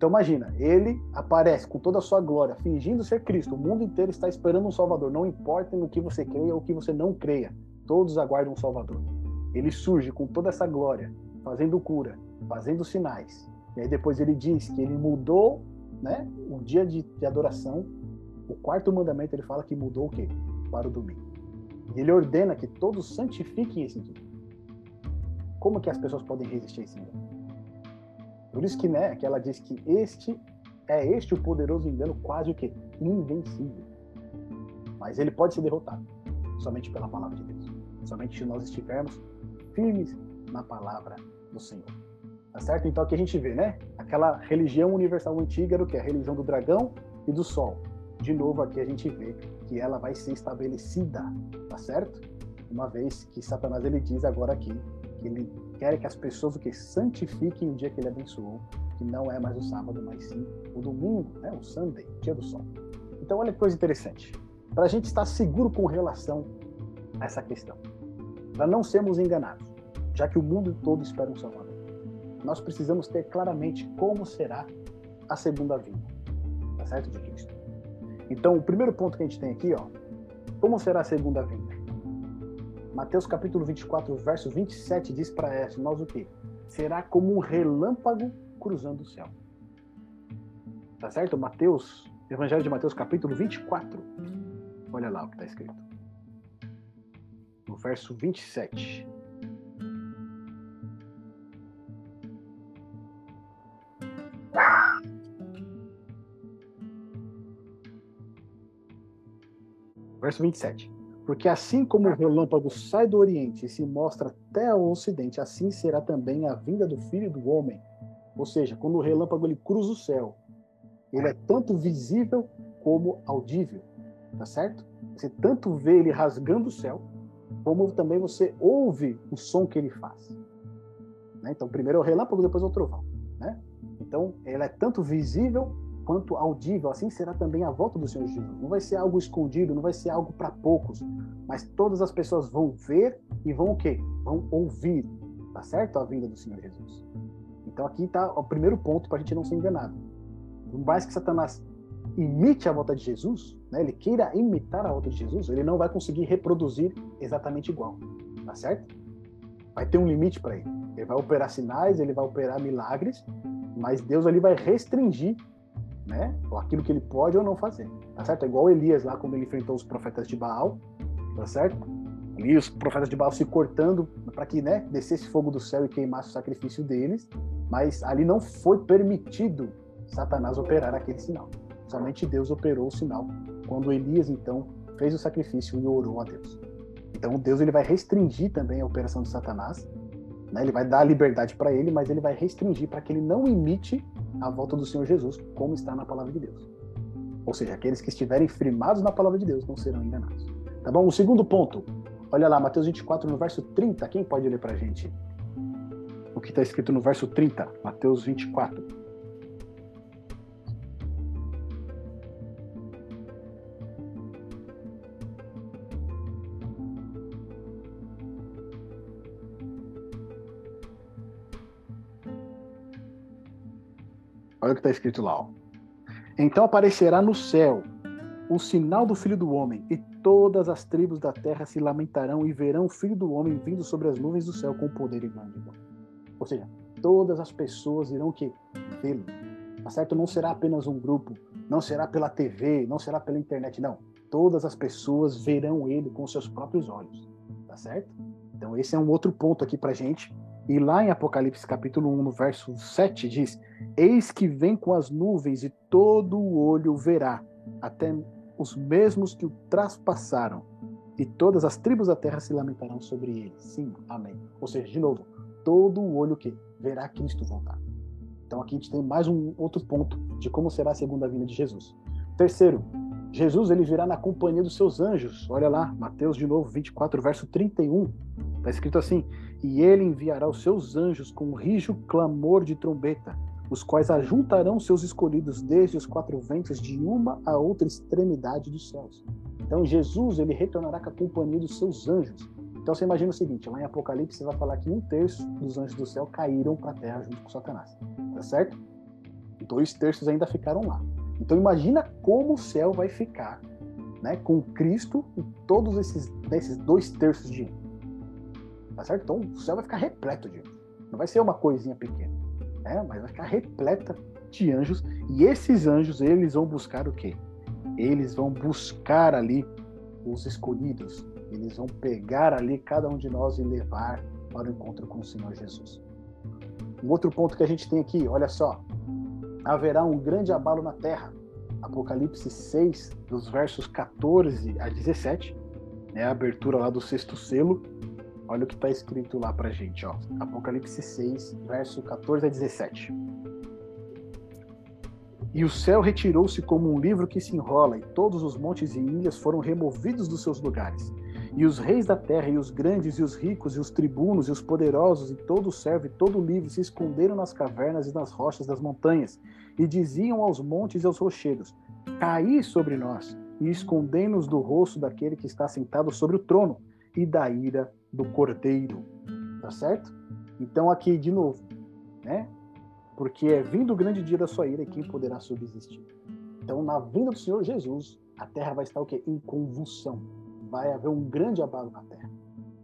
Então imagina, ele aparece com toda a sua glória, fingindo ser Cristo. O mundo inteiro está esperando um Salvador. Não importa no que você creia ou que você não creia, todos aguardam um Salvador. Ele surge com toda essa glória, fazendo cura, fazendo sinais. E aí depois ele diz que ele mudou, né, o dia de, de adoração. O quarto mandamento ele fala que mudou o quê? Para o domingo. E ele ordena que todos santifiquem esse dia. Como que as pessoas podem resistir a esse engano? Por isso que, né, que ela diz que este é este o poderoso engano quase o que invencível. Mas ele pode ser derrotado somente pela palavra de Deus. Somente se nós estivermos firmes na palavra do Senhor. Tá certo? Então aqui a gente vê, né? Aquela religião universal antiga era o que? A religião do dragão e do sol. De novo aqui a gente vê que ela vai ser estabelecida, tá certo? Uma vez que Satanás ele diz agora aqui que ele quer que as pessoas o que santifiquem o dia que ele abençoou, que não é mais o sábado, mas sim o domingo, né? O Sunday, dia do sol. Então olha que coisa interessante. Para a gente estar seguro com relação a essa questão, para não sermos enganados, já que o mundo todo espera um Salvador, nós precisamos ter claramente como será a segunda vinda, tá certo, de Cristo. Então, o primeiro ponto que a gente tem aqui, ó, como será a segunda vinda? Mateus capítulo 24, verso 27 diz para nós o quê? Será como um relâmpago cruzando o céu. Tá certo? Mateus, Evangelho de Mateus capítulo 24. Olha lá o que está escrito. No verso 27. Verso 27. Porque assim como o relâmpago sai do Oriente e se mostra até o Ocidente, assim será também a vinda do Filho do Homem. Ou seja, quando o relâmpago ele cruza o céu, ele é tanto visível como audível, tá certo? Você tanto vê ele rasgando o céu, como também você ouve o som que ele faz. Né? Então, primeiro é o relâmpago, depois é o trovão. Né? Então, ele é tanto visível quanto audível, assim será também a volta do Senhor Jesus. Não vai ser algo escondido, não vai ser algo para poucos, mas todas as pessoas vão ver e vão o quê? Vão ouvir, tá certo? A vinda do Senhor Jesus. Então aqui está o primeiro ponto para a gente não ser enganado. Por mais que Satanás imite a volta de Jesus, né, ele queira imitar a volta de Jesus, ele não vai conseguir reproduzir exatamente igual, tá certo? Vai ter um limite para ele. Ele vai operar sinais, ele vai operar milagres, mas Deus ali vai restringir né? Aquilo que ele pode ou não fazer, tá certo? É igual Elias lá quando ele enfrentou os profetas de Baal, tá certo? E os profetas de Baal se cortando para que, né, descesse fogo do céu e queimasse o sacrifício deles, mas ali não foi permitido Satanás operar aquele sinal. Somente Deus operou o sinal quando Elias então fez o sacrifício e orou a Deus. Então Deus ele vai restringir também a operação de Satanás, né? Ele vai dar liberdade para ele, mas ele vai restringir para que ele não imite a volta do Senhor Jesus, como está na palavra de Deus. Ou seja, aqueles que estiverem firmados na palavra de Deus não serão enganados. Tá bom? O segundo ponto. Olha lá, Mateus 24, no verso 30. Quem pode ler para a gente? O que está escrito no verso 30, Mateus 24. Olha o que está escrito lá. Ó. Então aparecerá no céu o sinal do Filho do Homem, e todas as tribos da terra se lamentarão e verão o Filho do Homem vindo sobre as nuvens do céu com poder e grande. Ou seja, todas as pessoas irão que vê-lo. Tá certo? Não será apenas um grupo, não será pela TV, não será pela internet, não. Todas as pessoas verão ele com seus próprios olhos. Tá certo? Então esse é um outro ponto aqui pra gente e lá em Apocalipse capítulo 1, no verso 7, diz: Eis que vem com as nuvens, e todo o olho verá, até os mesmos que o traspassaram, e todas as tribos da terra se lamentarão sobre ele. Sim, amém. Ou seja, de novo, todo o olho que verá Cristo voltar. Então aqui a gente tem mais um outro ponto de como será a segunda vinda de Jesus. Terceiro, Jesus ele virá na companhia dos seus anjos. Olha lá, Mateus de novo, 24, verso 31. Está escrito assim: E ele enviará os seus anjos com um rijo clamor de trombeta, os quais ajuntarão seus escolhidos desde os quatro ventos de uma a outra extremidade dos céus. Então Jesus ele retornará com a companhia dos seus anjos. Então você imagina o seguinte: lá em Apocalipse você vai falar que um terço dos anjos do céu caíram para a terra junto com Satanás. Tá certo? Dois terços ainda ficaram lá. Então imagina como o céu vai ficar, né, com Cristo e todos esses, esses dois terços de Tá certo? Então o céu vai ficar repleto de. Não vai ser uma coisinha pequena, né? Mas vai ficar repleta de anjos. E esses anjos, eles vão buscar o quê? Eles vão buscar ali os escolhidos. Eles vão pegar ali cada um de nós e levar para o encontro com o Senhor Jesus. Um outro ponto que a gente tem aqui, olha só. Haverá um grande abalo na terra. Apocalipse 6, dos versos 14 a 17, né, a abertura lá do sexto selo. Olha o que está escrito lá para gente, ó. Apocalipse 6, verso 14 a 17. E o céu retirou-se como um livro que se enrola, e todos os montes e ilhas foram removidos dos seus lugares. E os reis da terra, e os grandes, e os ricos, e os tribunos, e os poderosos, e todo o servo, e todo o livre, se esconderam nas cavernas e nas rochas das montanhas, e diziam aos montes e aos rochedos: Caí sobre nós, e escondei-nos do rosto daquele que está sentado sobre o trono, e da ira do cordeiro. Tá certo? Então, aqui de novo, né? Porque é vindo o grande dia da sua ira, e quem poderá subsistir? Então, na vinda do Senhor Jesus, a terra vai estar o quê? Em convulsão vai haver um grande abalo na Terra.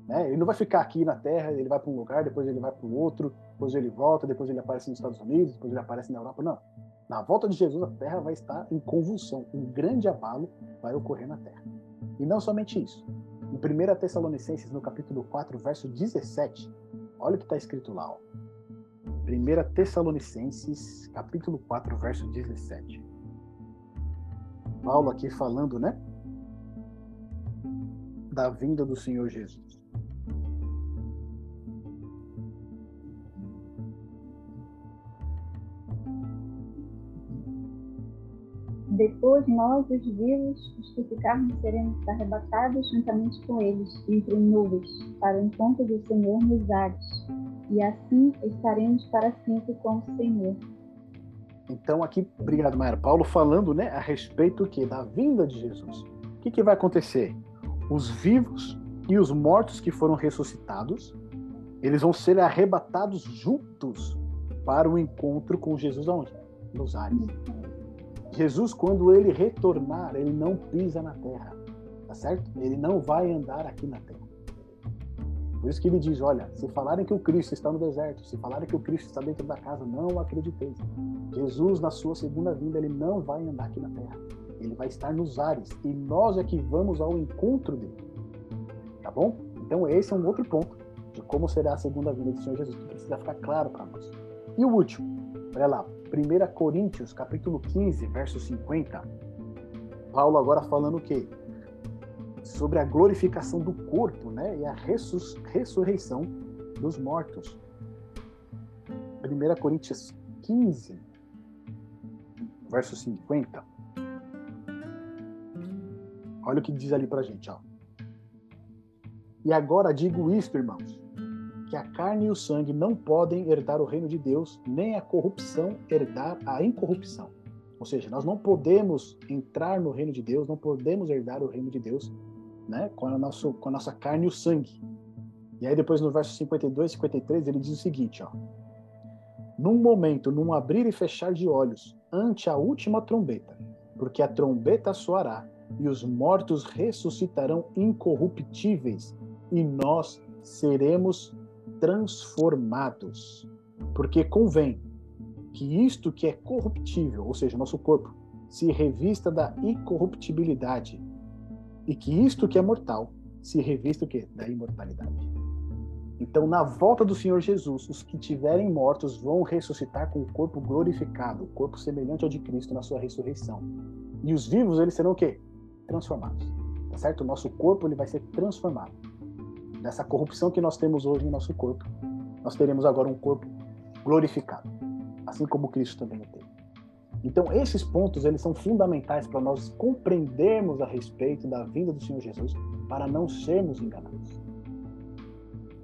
Né? Ele não vai ficar aqui na Terra, ele vai para um lugar, depois ele vai para o outro, depois ele volta, depois ele aparece nos Estados Unidos, depois ele aparece na Europa. Não. Na volta de Jesus, a Terra vai estar em convulsão. Um grande abalo vai ocorrer na Terra. E não somente isso. Em 1 Tessalonicenses, no capítulo 4, verso 17, olha o que está escrito lá. Ó. 1 Tessalonicenses, capítulo 4, verso 17. Paulo aqui falando, né? da vinda do Senhor Jesus. Depois nós, os vivos, os que ficarmos, seremos arrebatados juntamente com eles, entre nuvens, para o encontro do Senhor nos ares, e assim estaremos para sempre com o Senhor. Então aqui, obrigado, Maera. Paulo falando, né, a respeito que da vinda de Jesus. O que, que vai acontecer? os vivos e os mortos que foram ressuscitados, eles vão ser arrebatados juntos para o encontro com Jesus aonde? Nos ares. Jesus, quando ele retornar, ele não pisa na terra, tá certo? Ele não vai andar aqui na terra. Por isso que ele diz: olha, se falarem que o Cristo está no deserto, se falarem que o Cristo está dentro da casa, não acrediteis. Jesus, na sua segunda vinda, ele não vai andar aqui na terra. Ele vai estar nos ares e nós é que vamos ao encontro dele. Tá bom? Então esse é um outro ponto de como será a segunda vinda do Senhor Jesus, que precisa ficar claro para nós. E o último, olha lá, 1 Coríntios, capítulo 15, verso 50. Paulo agora falando o quê? Sobre a glorificação do corpo, né? E a ressurreição dos mortos. 1 Coríntios 15, verso 50. Olha o que diz ali pra gente, ó. E agora digo isto, irmãos, que a carne e o sangue não podem herdar o reino de Deus, nem a corrupção herdar a incorrupção. Ou seja, nós não podemos entrar no reino de Deus, não podemos herdar o reino de Deus, né, com a, nosso, com a nossa carne e o sangue. E aí depois no verso 52 e 53 ele diz o seguinte, ó: Num momento, num abrir e fechar de olhos, ante a última trombeta, porque a trombeta soará e os mortos ressuscitarão incorruptíveis, e nós seremos transformados. Porque convém que isto que é corruptível, ou seja, nosso corpo, se revista da incorruptibilidade, e que isto que é mortal se revista o quê? Da imortalidade. Então, na volta do Senhor Jesus, os que tiverem mortos vão ressuscitar com o corpo glorificado, o corpo semelhante ao de Cristo na sua ressurreição. E os vivos, eles serão o quê? transformados. Tá certo? O nosso corpo ele vai ser transformado. Dessa corrupção que nós temos hoje em nosso corpo, nós teremos agora um corpo glorificado, assim como Cristo também o teve. Então, esses pontos eles são fundamentais para nós compreendermos a respeito da vinda do Senhor Jesus, para não sermos enganados.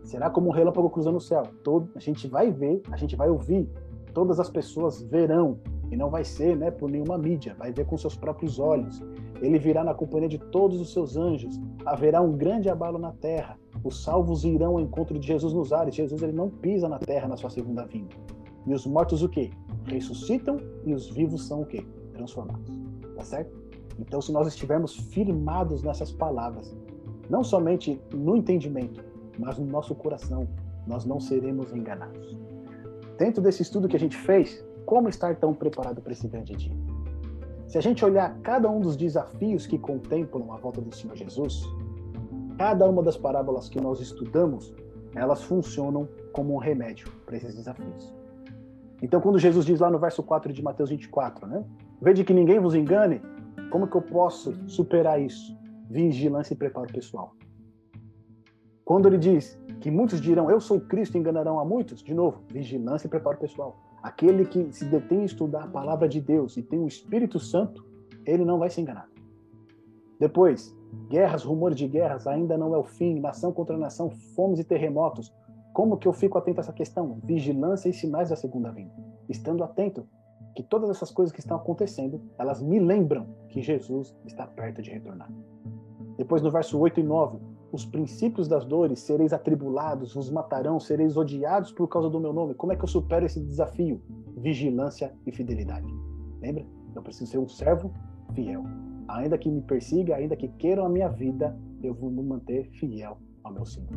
Será como um relâmpago cruzando o céu. Todo, a gente vai ver, a gente vai ouvir, todas as pessoas verão, e não vai ser né, por nenhuma mídia, vai ver com seus próprios olhos. Ele virá na companhia de todos os seus anjos. Haverá um grande abalo na terra. Os salvos irão ao encontro de Jesus nos ares. Jesus ele não pisa na terra na sua segunda vinda. E os mortos o quê? ressuscitam e os vivos são o quê? Transformados. Tá certo? Então, se nós estivermos firmados nessas palavras, não somente no entendimento, mas no nosso coração, nós não seremos enganados. Dentro desse estudo que a gente fez, como estar tão preparado para esse grande dia? Se a gente olhar cada um dos desafios que contemplam a volta do Senhor Jesus, cada uma das parábolas que nós estudamos, elas funcionam como um remédio para esses desafios. Então, quando Jesus diz lá no verso 4 de Mateus 24, né? Vede que ninguém vos engane, como que eu posso superar isso? Vigilância e preparo pessoal. Quando ele diz que muitos dirão, eu sou Cristo, enganarão a muitos, de novo, vigilância e preparo pessoal. Aquele que se detém a estudar a palavra de Deus e tem o Espírito Santo, ele não vai se enganar. Depois, guerras, rumores de guerras, ainda não é o fim, nação contra nação, fomes e terremotos. Como que eu fico atento a essa questão? Vigilância e sinais da segunda vinda. Estando atento que todas essas coisas que estão acontecendo, elas me lembram que Jesus está perto de retornar. Depois no verso 8 e 9, os princípios das dores, sereis atribulados, vos matarão, sereis odiados por causa do meu nome. Como é que eu supero esse desafio? Vigilância e fidelidade. Lembra? Eu preciso ser um servo fiel. Ainda que me persiga, ainda que queiram a minha vida, eu vou me manter fiel ao meu Senhor.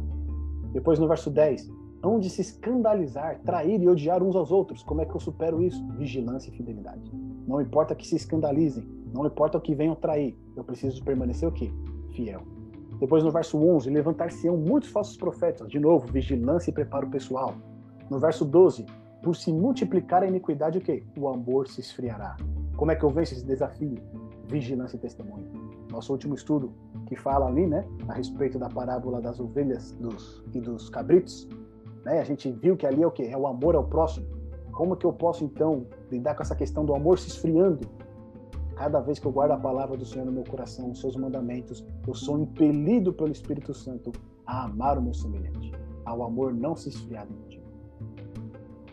Depois no verso 10, hão de se escandalizar, trair e odiar uns aos outros. Como é que eu supero isso? Vigilância e fidelidade. Não importa que se escandalizem, não importa o que venham trair, eu preciso permanecer o quê? Fiel. Depois no verso 11, levantar-se-ão muitos falsos profetas. De novo, vigilância e preparo pessoal. No verso 12, por se multiplicar a iniquidade, o quê? O amor se esfriará. Como é que eu venço esse desafio? Vigilância e testemunho. Nosso último estudo, que fala ali, né, a respeito da parábola das ovelhas dos, e dos cabritos, né? A gente viu que ali é o que é o amor ao próximo. Como que eu posso então lidar com essa questão do amor se esfriando? Cada vez que eu guardo a palavra do Senhor no meu coração, os seus mandamentos, eu sou impelido pelo Espírito Santo a amar o meu semelhante, ao amor não se esfriar de mim.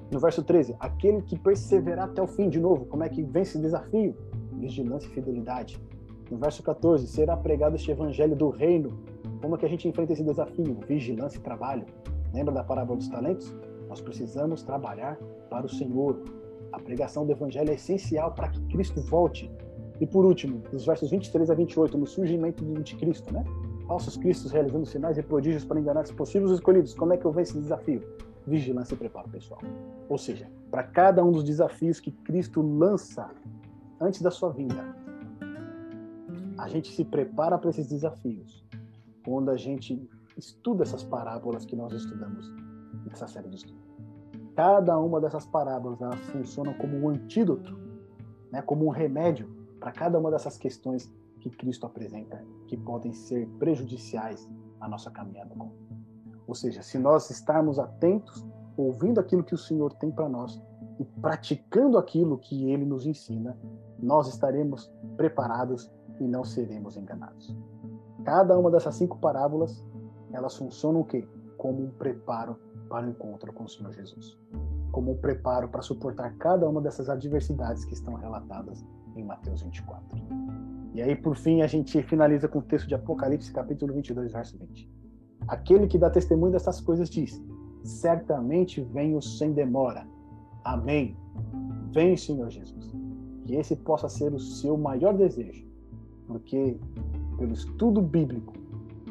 No verso 13, aquele que perseverar até o fim, de novo, como é que vence esse desafio? Vigilância e fidelidade. No verso 14, será pregado este evangelho do reino. Como é que a gente enfrenta esse desafio? Vigilância e trabalho. Lembra da parábola dos talentos? Nós precisamos trabalhar para o Senhor. A pregação do Evangelho é essencial para que Cristo volte. E por último, nos versos 23 a 28, no surgimento do anticristo, né? Falsos cristos realizando sinais e prodígios para enganar os possíveis escolhidos. Como é que eu venço esse desafio? Vigilância e preparo pessoal. Ou seja, para cada um dos desafios que Cristo lança antes da sua vinda, a gente se prepara para esses desafios quando a gente estuda essas parábolas que nós estudamos nessa série de estudos. Cada uma dessas parábolas elas funcionam como um antídoto, né, como um remédio para cada uma dessas questões que Cristo apresenta, que podem ser prejudiciais à nossa caminhada com Ou seja, se nós estarmos atentos, ouvindo aquilo que o Senhor tem para nós e praticando aquilo que ele nos ensina, nós estaremos preparados e não seremos enganados. Cada uma dessas cinco parábolas elas funcionam o quê? Como um preparo para o encontro com o Senhor Jesus. Como um preparo para suportar cada uma dessas adversidades que estão relatadas em Mateus 24. E aí, por fim, a gente finaliza com o texto de Apocalipse, capítulo 22, verso 20. Aquele que dá testemunho dessas coisas diz: Certamente venho sem demora. Amém. Vem, Senhor Jesus. Que esse possa ser o seu maior desejo, porque pelo estudo bíblico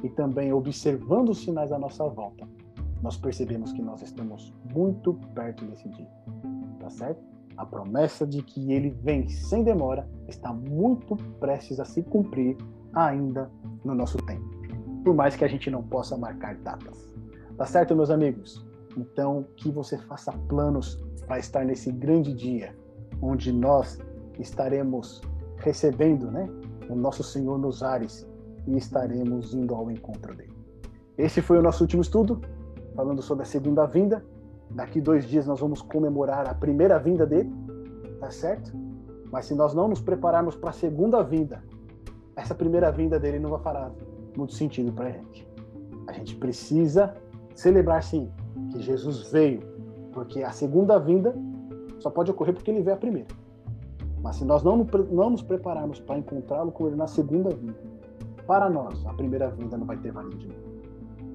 e também observando os sinais à nossa volta, nós percebemos que nós estamos muito perto desse dia. Tá certo? A promessa de que ele vem sem demora está muito prestes a se cumprir ainda no nosso tempo. Por mais que a gente não possa marcar datas. Tá certo, meus amigos? Então, que você faça planos para estar nesse grande dia, onde nós estaremos recebendo, né, o nosso Senhor nos ares e estaremos indo ao encontro dele. Esse foi o nosso último estudo, falando sobre a segunda vinda. Daqui dois dias nós vamos comemorar a primeira vinda dele, tá certo? Mas se nós não nos prepararmos para a segunda vinda, essa primeira vinda dele não vai fará muito sentido para a gente. A gente precisa celebrar sim que Jesus veio, porque a segunda vinda só pode ocorrer porque ele veio a primeira. Mas se nós não, não nos prepararmos para encontrá-lo com ele na segunda vinda, para nós, a primeira vinda não vai ter valido de novo.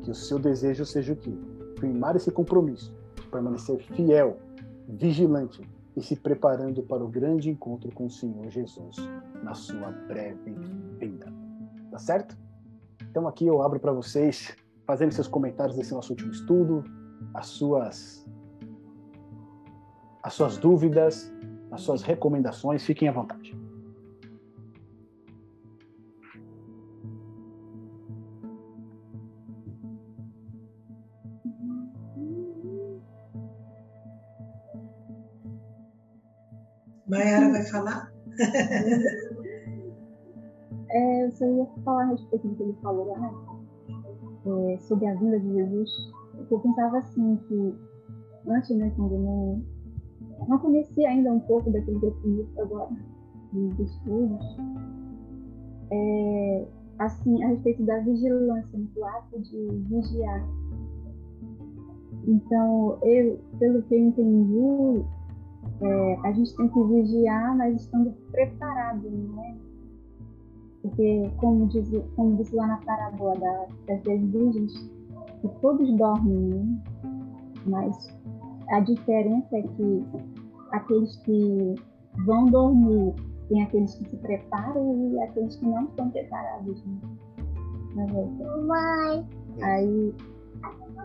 Que o seu desejo seja o quê? Firmar esse compromisso permanecer fiel, vigilante e se preparando para o grande encontro com o Senhor Jesus na sua breve vinda. Tá certo? Então aqui eu abro para vocês fazendo seus comentários desse nosso último estudo, as suas as suas dúvidas, as suas recomendações, fiquem à vontade. Mayara vai falar? é, eu só ia falar a respeito do que ele falou lá, né? é, sobre a vinda de Jesus. Eu pensava assim, que antes, né, quando eu não, não conhecia ainda um pouco daquele que agora, dos estudos, é, assim, a respeito da vigilância, do ato de vigiar. Então, eu, pelo que eu entendi, é, a gente tem que vigiar, mas estando preparado, né? Porque, como diz, como diz lá na parábola da, das dez virgens, que todos dormem, né? mas a diferença é que aqueles que vão dormir tem aqueles que se preparam e aqueles que não estão preparados. Né? Mãe. Aí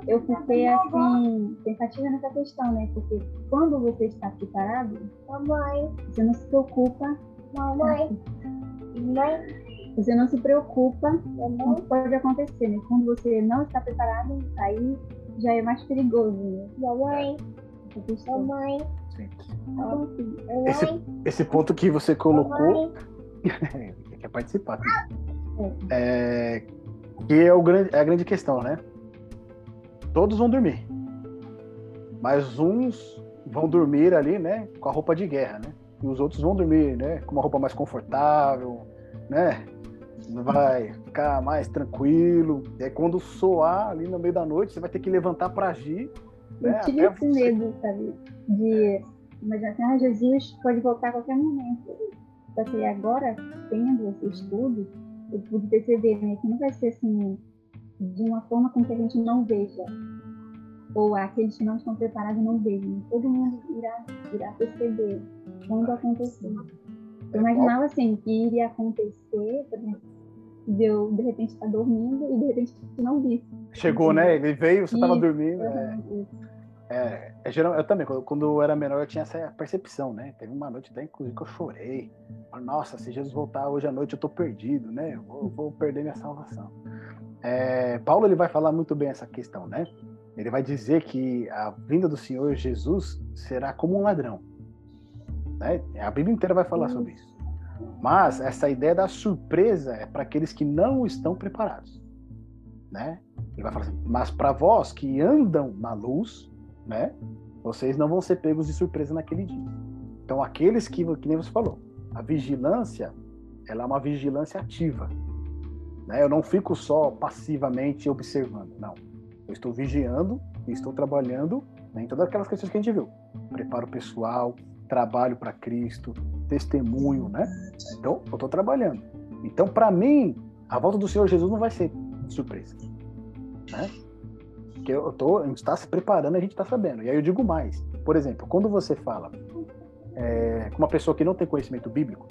eu fiquei assim, pensativa nessa questão, né? Porque quando você está preparado, Mamãe. você não se preocupa. Mamãe. Mãe. Você não se preocupa com o que pode acontecer, né? Quando você não está preparado, aí já é mais perigoso, né? Mamãe. Mamãe. Sim. Assim, esse, esse ponto que você colocou. quer participar. É. é. que é, o grande, é a grande questão, né? Todos vão dormir. Mas uns vão dormir ali, né, com a roupa de guerra, né? E os outros vão dormir, né, com uma roupa mais confortável, né? Vai ficar mais tranquilo. E aí quando soar ali no meio da noite, você vai ter que levantar para agir. Né? Eu tive esse você... medo, sabe? De imaginar assim, ah, Jesus pode voltar a qualquer momento. Só que agora, tendo esse estudo, eu pude perceber né, que não vai ser assim de uma forma com que a gente não veja, ou aqueles que não estão preparados não vejam. Todo mundo irá, irá perceber quando acontecer. Eu imaginava assim, que iria acontecer, por exemplo, de eu de repente estar dormindo e de repente não vi. Chegou, né? Ele veio, você estava dormindo. É, é, é, geral, eu também, quando, quando, eu era menor, eu tinha essa percepção, né? Teve uma noite até, inclusive, que eu chorei. Nossa, se Jesus voltar hoje à noite, eu tô perdido, né? Eu vou, vou perder minha salvação. É, Paulo ele vai falar muito bem essa questão, né? Ele vai dizer que a vinda do Senhor Jesus será como um ladrão. Né? A Bíblia inteira vai falar sobre isso. Mas essa ideia da surpresa é para aqueles que não estão preparados. Né? Ele vai falar assim, mas para vós que andam na luz, né? Vocês não vão ser pegos de surpresa naquele dia. Então aqueles que, que nem você falou, a vigilância, ela é uma vigilância ativa. Né? Eu não fico só passivamente observando, não. Eu estou vigiando e estou trabalhando né, em todas aquelas questões que a gente viu. Preparo pessoal, trabalho para Cristo, testemunho, né? Então, eu estou trabalhando. Então, para mim, a volta do Senhor Jesus não vai ser surpresa, né? Porque eu tô, a gente está se preparando, a gente está sabendo. E aí eu digo mais. Por exemplo, quando você fala é, com uma pessoa que não tem conhecimento bíblico,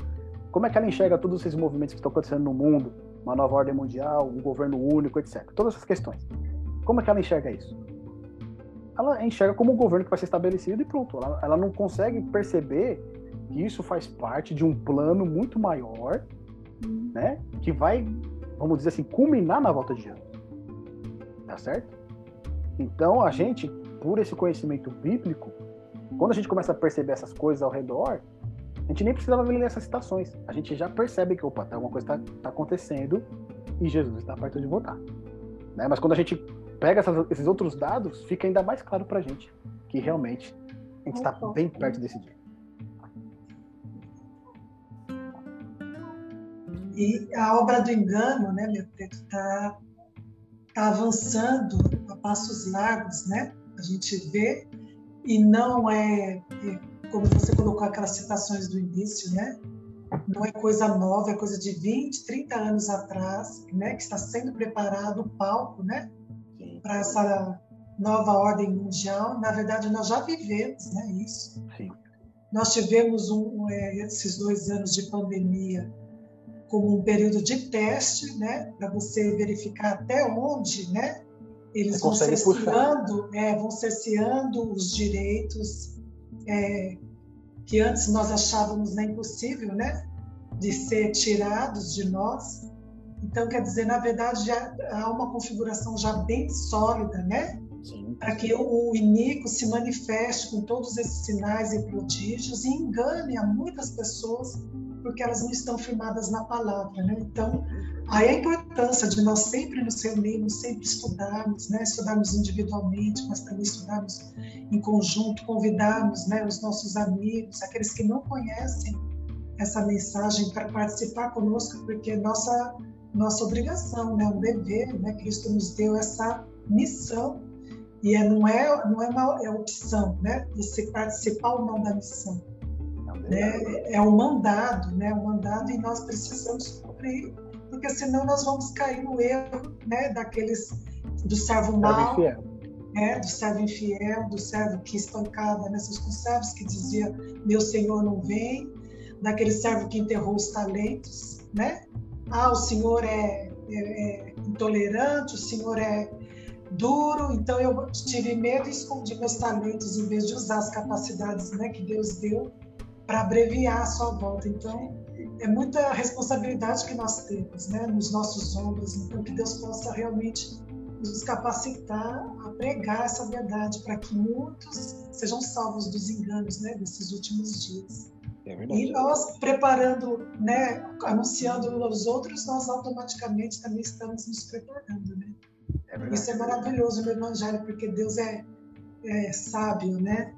como é que ela enxerga todos esses movimentos que estão acontecendo no mundo, uma nova ordem mundial, um governo único, etc. Todas essas questões. Como é que ela enxerga isso? Ela enxerga como um governo que vai ser estabelecido e pronto. Ela, ela não consegue perceber que isso faz parte de um plano muito maior, né? Que vai, vamos dizer assim, culminar na volta de Jesus. Tá certo? Então a gente, por esse conhecimento bíblico, quando a gente começa a perceber essas coisas ao redor, a gente nem precisava ler essas citações. A gente já percebe que, opa, tá, alguma coisa está tá acontecendo e Jesus está perto de voltar. Né? Mas quando a gente pega essas, esses outros dados, fica ainda mais claro para a gente que realmente a gente está bem perto desse dia. E a obra do engano, né, meu preto, está tá avançando a passos largos, né? A gente vê e não é, é como você colocou aquelas citações do início, né? Não é coisa nova, é coisa de 20, 30 anos atrás, né? Que está sendo preparado o palco, né? Para essa nova ordem mundial. Na verdade, nós já vivemos, né? Isso. Sim. Nós tivemos um, é, esses dois anos de pandemia como um período de teste, né, para você verificar até onde, né, eles vão cerceando, é, vão cerceando os direitos é, que antes nós achávamos nem possível, né, de ser tirados de nós. Então, quer dizer, na verdade, já há uma configuração já bem sólida, né? Para que o iníquo se manifeste com todos esses sinais e prodígios e engane a muitas pessoas porque elas não estão firmadas na palavra, né? Então, aí a importância de nós sempre nos reunirmos, sempre estudarmos, né? Estudarmos individualmente, mas também estudarmos em conjunto, convidarmos, né, os nossos amigos, aqueles que não conhecem essa mensagem para participar conosco, porque é nossa nossa obrigação, né, um dever, né? Cristo nos deu essa missão e é, não é não é uma é opção, né? Você participar ou não da missão né? É um mandado, né? Um mandado e nós precisamos cumprir, porque senão nós vamos cair no erro, né? Daqueles do servo mau, né? Do servo infiel, do servo que estancava nessas conservas que dizia meu Senhor não vem, daquele servo que enterrou os talentos, né? Ah, o Senhor é, é, é intolerante, o Senhor é duro, então eu tive medo e escondi meus talentos em vez de usar as capacidades né, que Deus deu para abreviar a sua volta. Então, é muita responsabilidade que nós temos, né, nos nossos ombros. Então, que Deus possa realmente nos capacitar a pregar essa verdade para que muitos sejam salvos dos enganos, né, desses últimos dias. É e nós preparando, né, anunciando aos outros, nós automaticamente também estamos nos preparando, né? É Isso é maravilhoso no Evangelho, porque Deus é, é sábio, né?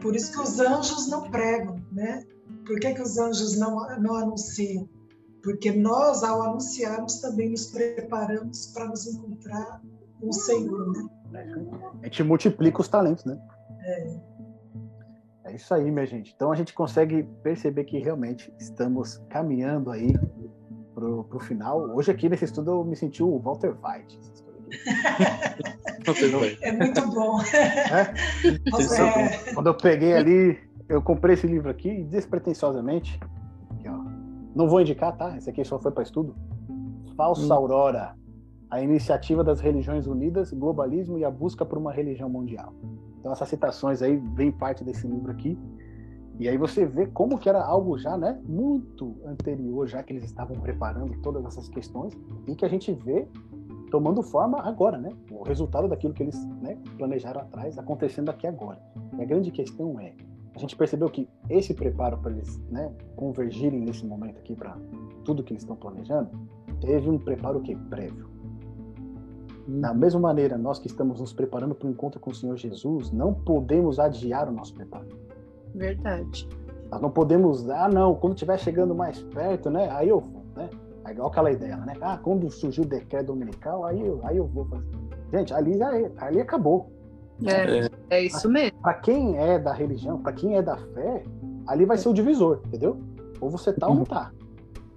Por isso que os anjos não pregam, né? Por que, que os anjos não, não anunciam? Porque nós, ao anunciarmos, também nos preparamos para nos encontrar com o Senhor, né? A gente multiplica os talentos, né? É. É isso aí, minha gente. Então a gente consegue perceber que realmente estamos caminhando aí pro, pro final. Hoje aqui nesse estudo eu me senti o Walter White. É muito bom. É? É. Quando eu peguei ali, eu comprei esse livro aqui despretensiosamente. Aqui. Não vou indicar, tá? Esse aqui só foi para estudo. Falsa hum. Aurora. A iniciativa das religiões unidas, globalismo e a busca por uma religião mundial. Então essas citações aí vêm parte desse livro aqui. E aí você vê como que era algo já, né, muito anterior, já que eles estavam preparando todas essas questões e que a gente vê tomando forma agora, né? O resultado daquilo que eles né, planejaram atrás acontecendo aqui agora. E a grande questão é, a gente percebeu que esse preparo para eles né, convergirem nesse momento aqui para tudo que eles estão planejando, teve um preparo que prévio. Da mesma maneira, nós que estamos nos preparando para o encontro com o Senhor Jesus, não podemos adiar o nosso preparo. Verdade. Nós não podemos, ah, não, quando estiver chegando mais perto, né? Aí eu vou, né? É igual aquela ideia, né? Ah, quando surgiu o decreto dominical, aí eu, aí eu vou fazer. Gente, ali já é, ali acabou. É, é isso mesmo. Para quem é da religião, para quem é da fé, ali vai ser o divisor, entendeu? Ou você tá ou não tá.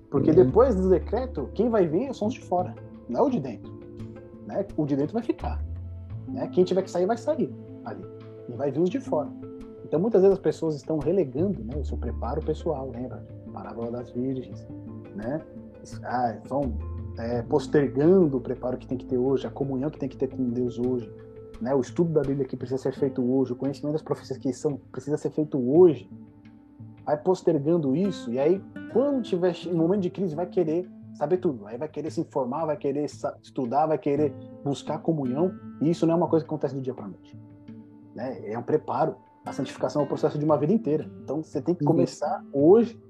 Porque uhum. depois do decreto, quem vai vir são os de fora, não é o de dentro. Né? O de dentro vai ficar. Né? Quem tiver que sair, vai sair ali. E vai vir os de fora. Então, muitas vezes as pessoas estão relegando né, o seu preparo pessoal, lembra? Parábola das Virgens, né? Ah, vão é, postergando o preparo que tem que ter hoje, a comunhão que tem que ter com Deus hoje, né? o estudo da Bíblia que precisa ser feito hoje, o conhecimento das profecias que são, precisa ser feito hoje, vai postergando isso, e aí, quando tiver um momento de crise, vai querer saber tudo, aí vai querer se informar, vai querer estudar, vai querer buscar comunhão, e isso não é uma coisa que acontece do dia para noite. Né? É um preparo. A santificação é o processo de uma vida inteira. Então, você tem que uhum. começar hoje,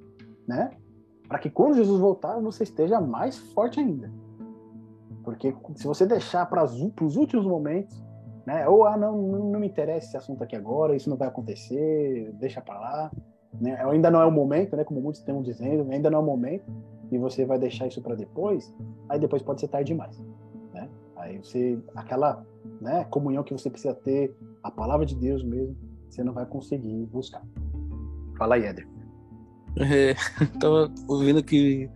né? Para que quando Jesus voltar você esteja mais forte ainda. Porque se você deixar para os últimos momentos, né, ou ah, não, não, me interessa esse assunto aqui agora, isso não vai acontecer, deixa para lá, né, ainda não é o momento, né, como muitos estão dizendo, ainda não é o momento, e você vai deixar isso para depois, aí depois pode ser tarde demais. Né? Aí você, aquela né, comunhão que você precisa ter, a palavra de Deus mesmo, você não vai conseguir buscar. Fala aí, Éder. É, tava ouvindo que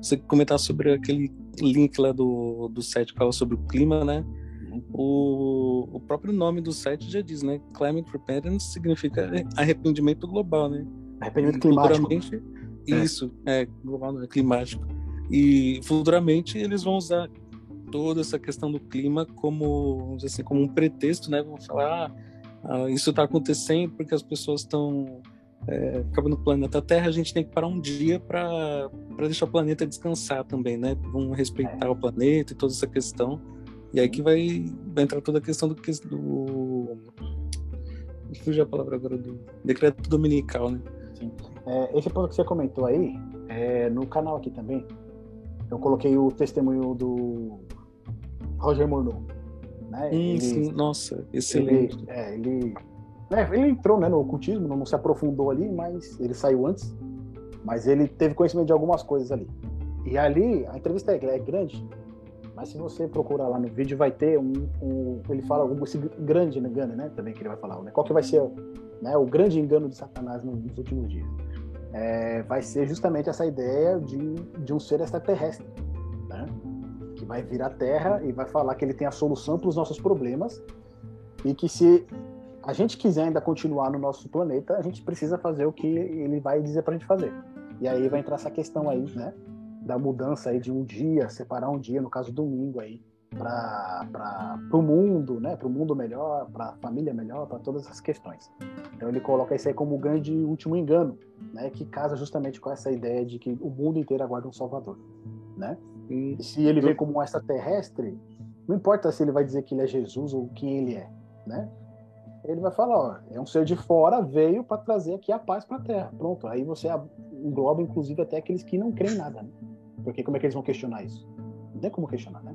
você comentar sobre aquele link lá do, do site que fala sobre o clima, né? O o, próprio nome do site já diz, né? Climate Repentance significa arrependimento global, né? Arrependimento E climático. futuramente- Isso, é, global, não é climático. E futuramente eles vão usar toda essa questão do clima como, vamos dizer assim, como um pretexto, né? Vão falar, ah, ah, isso está acontecendo porque as pessoas estão é, acabando o planeta Terra, a gente tem que parar um dia para deixar o planeta descansar também, né? Vamos respeitar o planeta e toda essa questão. E aí que vai, vai entrar toda a questão do, do fugiu a palavra agora do decreto dominical, né? Sim. É, esse ponto que você comentou aí, é, no canal aqui também, eu coloquei o testemunho do Roger Morneau. Né? Hum, Ele- sim, nossa, ele, excelente. é, ele, é, ele entrou né, no ocultismo, não se aprofundou ali, mas ele saiu antes. Mas ele teve conhecimento de algumas coisas ali. E ali, a entrevista é, é grande, mas se você procurar lá no vídeo, vai ter um. um- ele fala um, esse grande engano, né? Também que ele vai falar. Né, qual que vai ser né, o grande engano de Satanás nos últimos dias? É, vai ser justamente essa ideia de, de um ser extraterrestre, né? Que vai vir à Terra e vai falar que ele tem a solução para os nossos problemas e que se a gente quiser ainda continuar no nosso planeta, a gente precisa fazer o que ele vai dizer para a gente fazer. E aí vai entrar essa questão aí, né? Da mudança aí de um dia, separar um dia, no caso domingo aí, para o mundo, né? Para o mundo melhor, para a família melhor, para todas essas questões. Então ele coloca isso aí como o grande último engano, né? Que casa justamente com essa ideia de que o mundo inteiro aguarda um Salvador, né? E se ele vem como um extraterrestre, não importa se ele vai dizer que ele é Jesus ou quem ele é, né? Ele vai falar, ó, é um ser de fora, veio para trazer aqui a paz para a Terra. Pronto, aí você engloba inclusive até aqueles que não creem em nada, né? Porque como é que eles vão questionar isso? Não tem como questionar, né?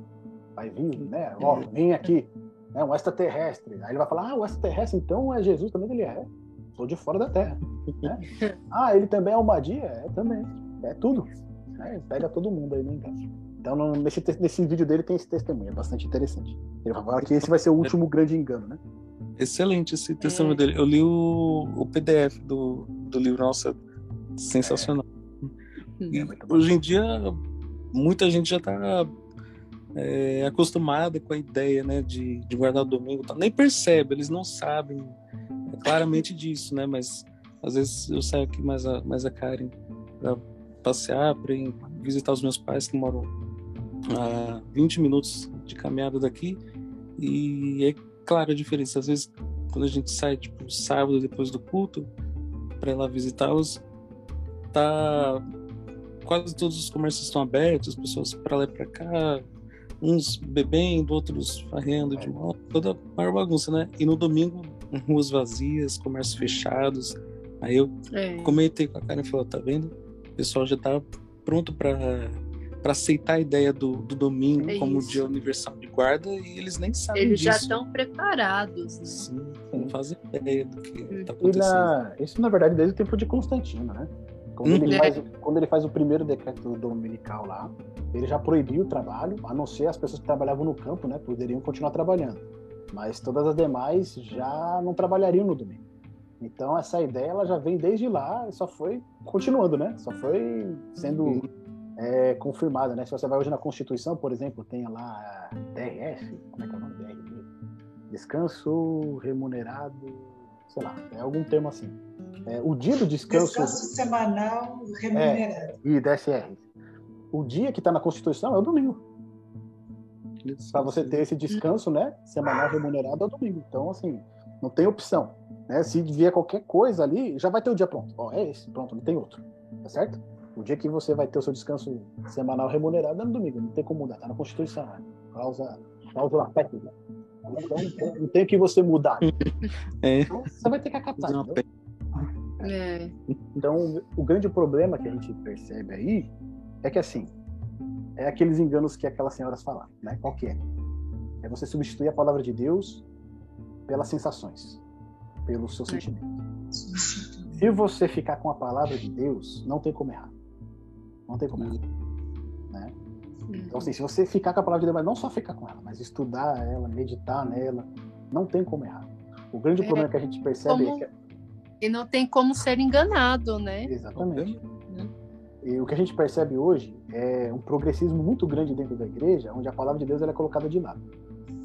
Vai vir, né? Ó, vem aqui, né? Um extraterrestre. Aí ele vai falar, ah, o extraterrestre então é Jesus também ele é. Sou de fora da Terra, né? Ah, ele também é uma dia? É também. É tudo. Né? Pega todo mundo aí no engano. Então, nesse, nesse vídeo dele tem esse testemunho, é bastante interessante. Ele fala que esse vai ser o último grande engano, né? Excelente esse testemunho dele. Eu li o, o PDF do, do livro, nossa, sensacional. É. Hoje em dia, muita gente já está acostumada com a ideia né, de, de guardar o domingo. tá? Nem percebe, eles não sabem claramente disso, né? Mas às vezes eu saio aqui mais a, mais a Karen para passear, para visitar os meus pais que moram a 20 minutos de caminhada daqui. E é clara a diferença. Às vezes, quando a gente sai, tipo, sábado depois do culto, para ir lá visitá-los, tá quase todos os comércios estão abertos, as pessoas para lá e para cá, uns bebendo, outros farreando de moto, toda a maior bagunça, né? E no domingo, ruas vazias, comércios fechados. Aí eu É. comentei com a Karen e falou, tá vendo? O pessoal já tá pronto para para aceitar a ideia do, do domingo É como isso. dia universal de guarda e eles nem sabem Eles já disso. estão preparados. Né? Sim, não fazem ideia do que tá E acontecendo. na, isso, na verdade, desde o tempo de Constantino, né? Quando, Uhum. ele É. faz, quando ele faz o primeiro decreto dominical lá, ele já proibiu o trabalho, a não ser as pessoas que trabalhavam no campo, né? Poderiam continuar trabalhando. Mas todas as demais já não trabalhariam no domingo. Então, essa ideia ela já vem desde lá, só foi continuando, né? Só foi sendo é, confirmada, né? Se você vai hoje na Constituição, por exemplo, tem lá DRF, como é que é o nome? DRF? Descanso remunerado, sei lá, é algum termo assim. É, o dia do descanso, Descanso semanal remunerado. e DSR. O dia que está na Constituição é o domingo. Para você ter esse descanso, né, semanal remunerado é o domingo. Então, assim, não tem opção, né? Se vier qualquer coisa ali, já vai ter o dia pronto. Ó, é esse, pronto, não tem outro. Tá certo? O dia que você vai ter o seu descanso semanal remunerado é no domingo, não tem como mudar, tá na Constituição, né? Cláusula, cláusula técnica. Então, não tem- o que você mudar. É. Então, você vai ter que acatar. Uma? É. Então, o grande problema que a gente percebe aí é que, assim, é aqueles enganos que aquelas senhoras falaram, né? Qual que é? É você substituir a palavra de Deus pelas sensações, pelo seu sentimento. Se você ficar com a palavra de Deus, não tem como errar. Não tem como errar. Né? Então, assim, se você ficar com a palavra de Deus, mas não só ficar com ela, mas estudar ela, meditar nela, não tem como errar. O grande É. problema que a gente percebe Como- é que E não tem como ser enganado, né? Exatamente. E o que a gente percebe hoje é um progressismo muito grande dentro da igreja, onde a palavra de Deus ela é colocada de lado.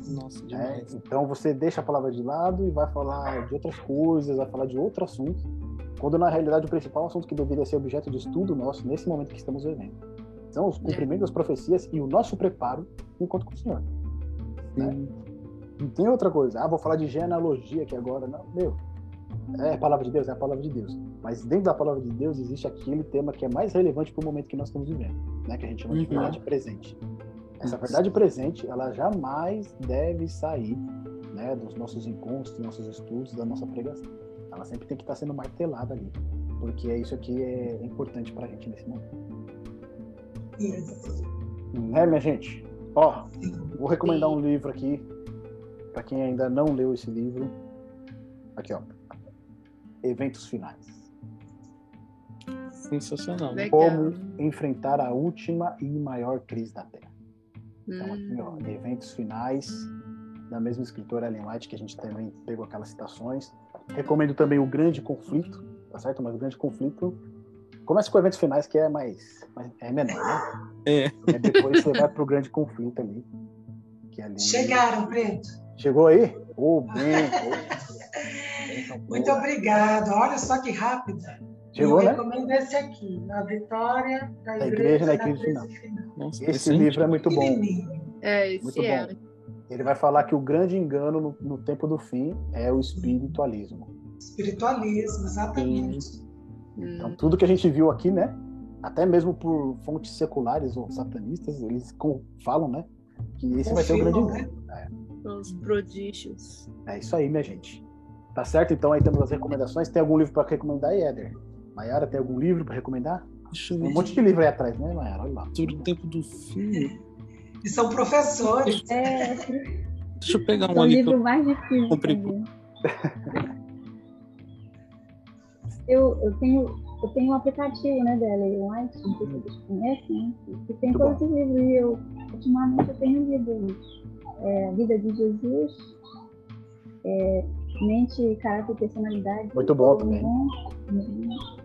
Nossa, né? demais. Então você deixa a palavra de lado e vai falar de outras coisas, vai falar de outro assunto, quando na realidade o principal assunto que deveria ser objeto de estudo nosso nesse momento que estamos vivendo são os cumprimentos das profecias e o nosso preparo enquanto com o Senhor. né? Não tem outra coisa. Ah, vou falar de genealogia aqui agora. Não, meu. É a palavra de Deus, é a palavra de Deus. Mas dentro da palavra de Deus existe aquele tema que é mais relevante para o momento que nós estamos vivendo, né? Que a gente chama de Uhum. verdade presente. Essa verdade presente, ela jamais deve sair, né, dos nossos encontros, dos nossos estudos, da nossa pregação. Ela sempre tem que estar sendo martelada ali, porque é isso aqui é importante para a gente nesse momento. Isso. Né, minha gente? Ó. Vou recomendar Sim. um livro aqui para quem ainda não leu esse livro. Aqui, ó. Eventos finais. Sensacional. Legal. Como enfrentar a última e maior crise da Terra. Então aqui, ó, Hum, eventos finais da mesma escritora Ellen White que a gente também pegou aquelas citações. Recomendo também o Grande Conflito, tá certo? Mas o Grande Conflito começa com eventos finais que é mais, mais- é menor, né? É. E depois você vai pro Grande Conflito ali, que é ali Chegaram, Preto. Chegou aí? Ô, bem. ô. Bênção, Muito boa. obrigada. Olha só que rápido. Chegou, Eu né? recomendo esse aqui, A Vitória da Da Igreja, Igreja na da Crise Final. Nossa, Esse livro é muito bom. É, esse Muito é. bom. Ele vai falar que o grande engano no, no tempo do fim é o espiritualismo. Espiritualismo, exatamente. Então, tudo que a gente viu aqui, né? Até mesmo por fontes seculares ou satanistas, eles com- falam, né? Que esse vai ser o grande engano. os prodígios. É isso aí, minha gente. Tá certo? Então aí temos as recomendações. Tem algum livro para recomendar Éder? Maiara, tem algum livro para recomendar? Tem um monte de livro aí atrás, né, Maiara? Olha lá. Sobre o tempo do fim. E são professores. É, Deixa eu pegar um ali. livros pra- mais também. Eu, eu, tenho, eu tenho um aplicativo né, dela, eu acho, não sei se vocês conhecem, né, que tem todos os livros. E eu, ultimamente, eu tenho lido é, A Vida de Jesus, é, Mente, Caráter e Personalidade. Muito bom também. Muito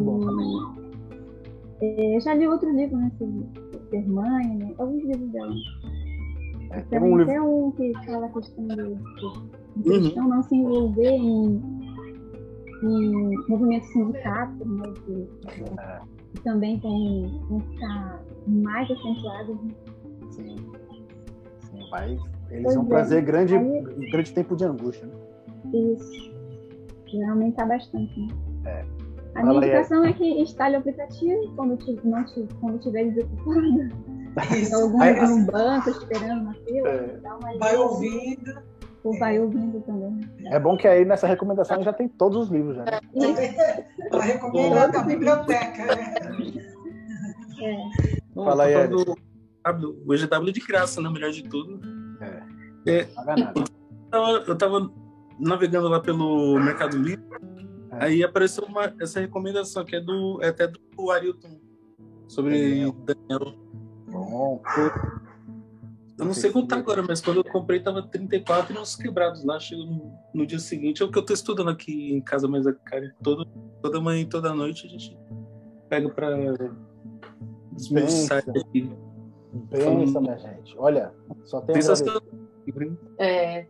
bom também. É, eu já li outro livro, né? Hermânia, né? Alguns livros dela. É, tem um livro. até um que fala a questão de, de um cristão não se envolver em, em movimento sindicato, né? Que, É, que também tem um ficar mais acentuado. né? sim. Sim, vai. Eles Pois vão é. trazer grande, Aí- um grande tempo de angústia. Né? Isso. Vai aumentar bastante, né? É. A minha aí, indicação é que instale o aplicativo quando não quando estiver desocupado. Isso. Algum Aí num banco esperando na fila, É. dá uma vai ouvindo. ou vai ouvindo também. É bom que aí nessa recomendação já tem todos os livros já. né? Isso. A recomendada da biblioteca. Né? É. Não, Fala aí, falando do W. O GW de graça, né? Melhor de tudo. Não paga nada. Eu tava, eu tava navegando lá pelo Mercado Livre, É. aí apareceu uma, essa recomendação que é do é até do Arilton sobre Daniel. Bom. Eu não sei quanto tá agora, mas quando eu comprei tava 34 e uns quebrados lá. Chega no, no dia seguinte. É o que eu tô estudando aqui em casa, mas a cara todo, toda manhã e toda noite a gente pega pra desmiuçar aqui. Pensa, minha gente. Olha, só tem Pensa. É,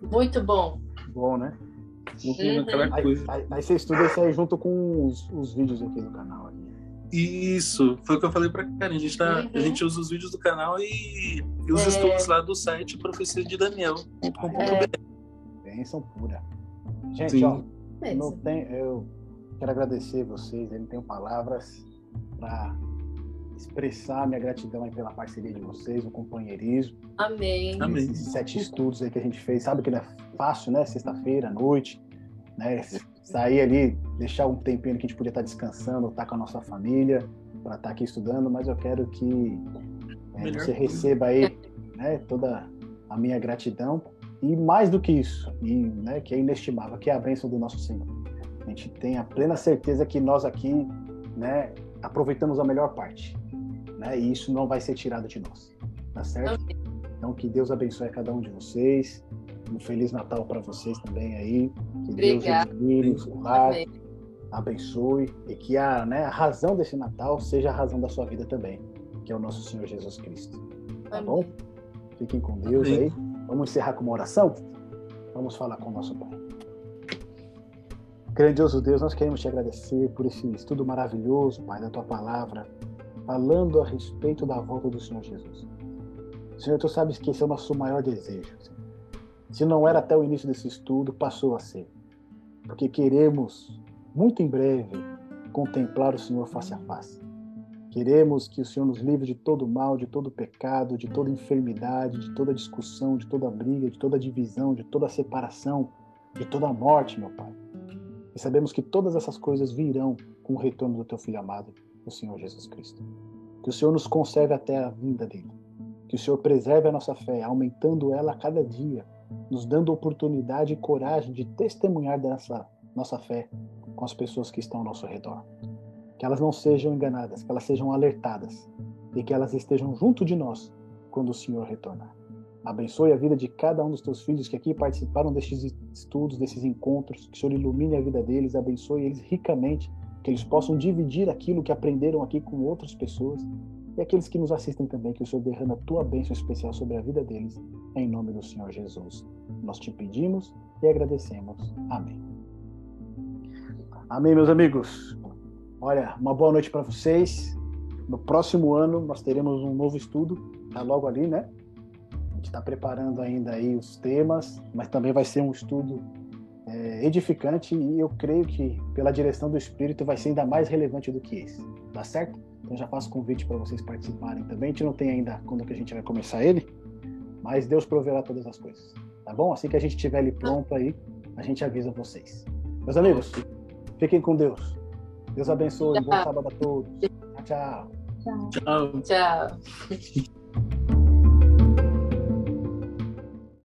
muito bom. bom, né? Não tem aquela Aí, coisa. aí- aí você estuda isso aí junto com os, os vídeos aqui do canal. Aqui. Isso, foi o que eu falei pra Karen. A gente, tá, Uhum. a gente usa os vídeos do canal e, e os É. estudos lá do site Profecia de Daniel.com.br. É. Bênção pura. Gente, Sim. ó, É não tem, eu quero agradecer vocês. Eu não tenho palavras para expressar minha gratidão aí pela parceria de vocês, o companheirismo. Amém. Amém. Esses sete estudos aí que a gente fez. Sabe que não é fácil, né? Sexta-feira, à noite, né? Sair ali, deixar um tempinho que a gente podia estar descansando, estar com a nossa família, para estar aqui estudando, mas eu quero que é, você receba aí né, toda a minha gratidão e mais do que isso, e, né, que é inestimável, que é a bênção do nosso Senhor. A gente tem a plena certeza que nós aqui né, aproveitamos a melhor parte, né, e isso não vai ser tirado de nós, tá certo? Então, que Deus abençoe a cada um de vocês. Um Feliz Natal para vocês também aí. Que Deus Obrigada. ilumine lar, Amém. abençoe. E que a, né, a razão desse Natal seja a razão da sua vida também, que é o nosso Senhor Jesus Cristo. Tá bom? Amém. Fiquem com Deus Amém. aí. Vamos encerrar com uma oração? Vamos falar com o nosso Pai. Grandioso Deus, nós queremos te agradecer por esse estudo maravilhoso, Pai, da tua palavra, falando a respeito da volta do Senhor Jesus. Senhor, tu sabes que esse é o nosso maior desejo. Se não era até o início desse estudo, passou a ser. Porque queremos, muito em breve, contemplar o Senhor face a face. Queremos que o Senhor nos livre de todo mal, de todo pecado, de toda enfermidade, de toda discussão, de toda briga, de toda divisão, de toda separação, de toda morte, meu Pai. E sabemos que todas essas coisas virão com o retorno do Teu Filho amado, o Senhor Jesus Cristo. Que o Senhor nos conserve até a vinda dele. Que o Senhor preserve a nossa fé, aumentando ela a cada dia, nos dando oportunidade e coragem de testemunhar dessa nossa fé com as pessoas que estão ao nosso redor. Que elas não sejam enganadas, que elas sejam alertadas e que elas estejam junto de nós quando o Senhor retornar. Abençoe a vida de cada um dos teus filhos que aqui participaram destes estudos, desses encontros. Que o Senhor ilumine a vida deles, abençoe eles ricamente, que eles possam dividir aquilo que aprenderam aqui com outras pessoas. E aqueles que nos assistem também, que o Senhor derrama a tua bênção especial sobre a vida deles, em nome do Senhor Jesus. Nós te pedimos e agradecemos. Amém. Amém, meus amigos. Olha, uma boa noite para vocês. No próximo ano nós teremos um novo estudo, tá logo ali, né? A gente está preparando ainda aí os temas, mas também vai ser um estudo é, edificante e eu creio que pela direção do Espírito vai ser ainda mais relevante do que esse, tá certo? Então já faço convite para vocês participarem também. A gente não tem ainda quando que a gente vai começar ele, mas Deus proverá todas as coisas, tá bom? Assim que a gente tiver ele pronto aí, a gente avisa vocês. Meus amigos, fiquem com Deus. Deus abençoe. Bom sábado a todos. Tchau. Tchau. Tchau. Tchau.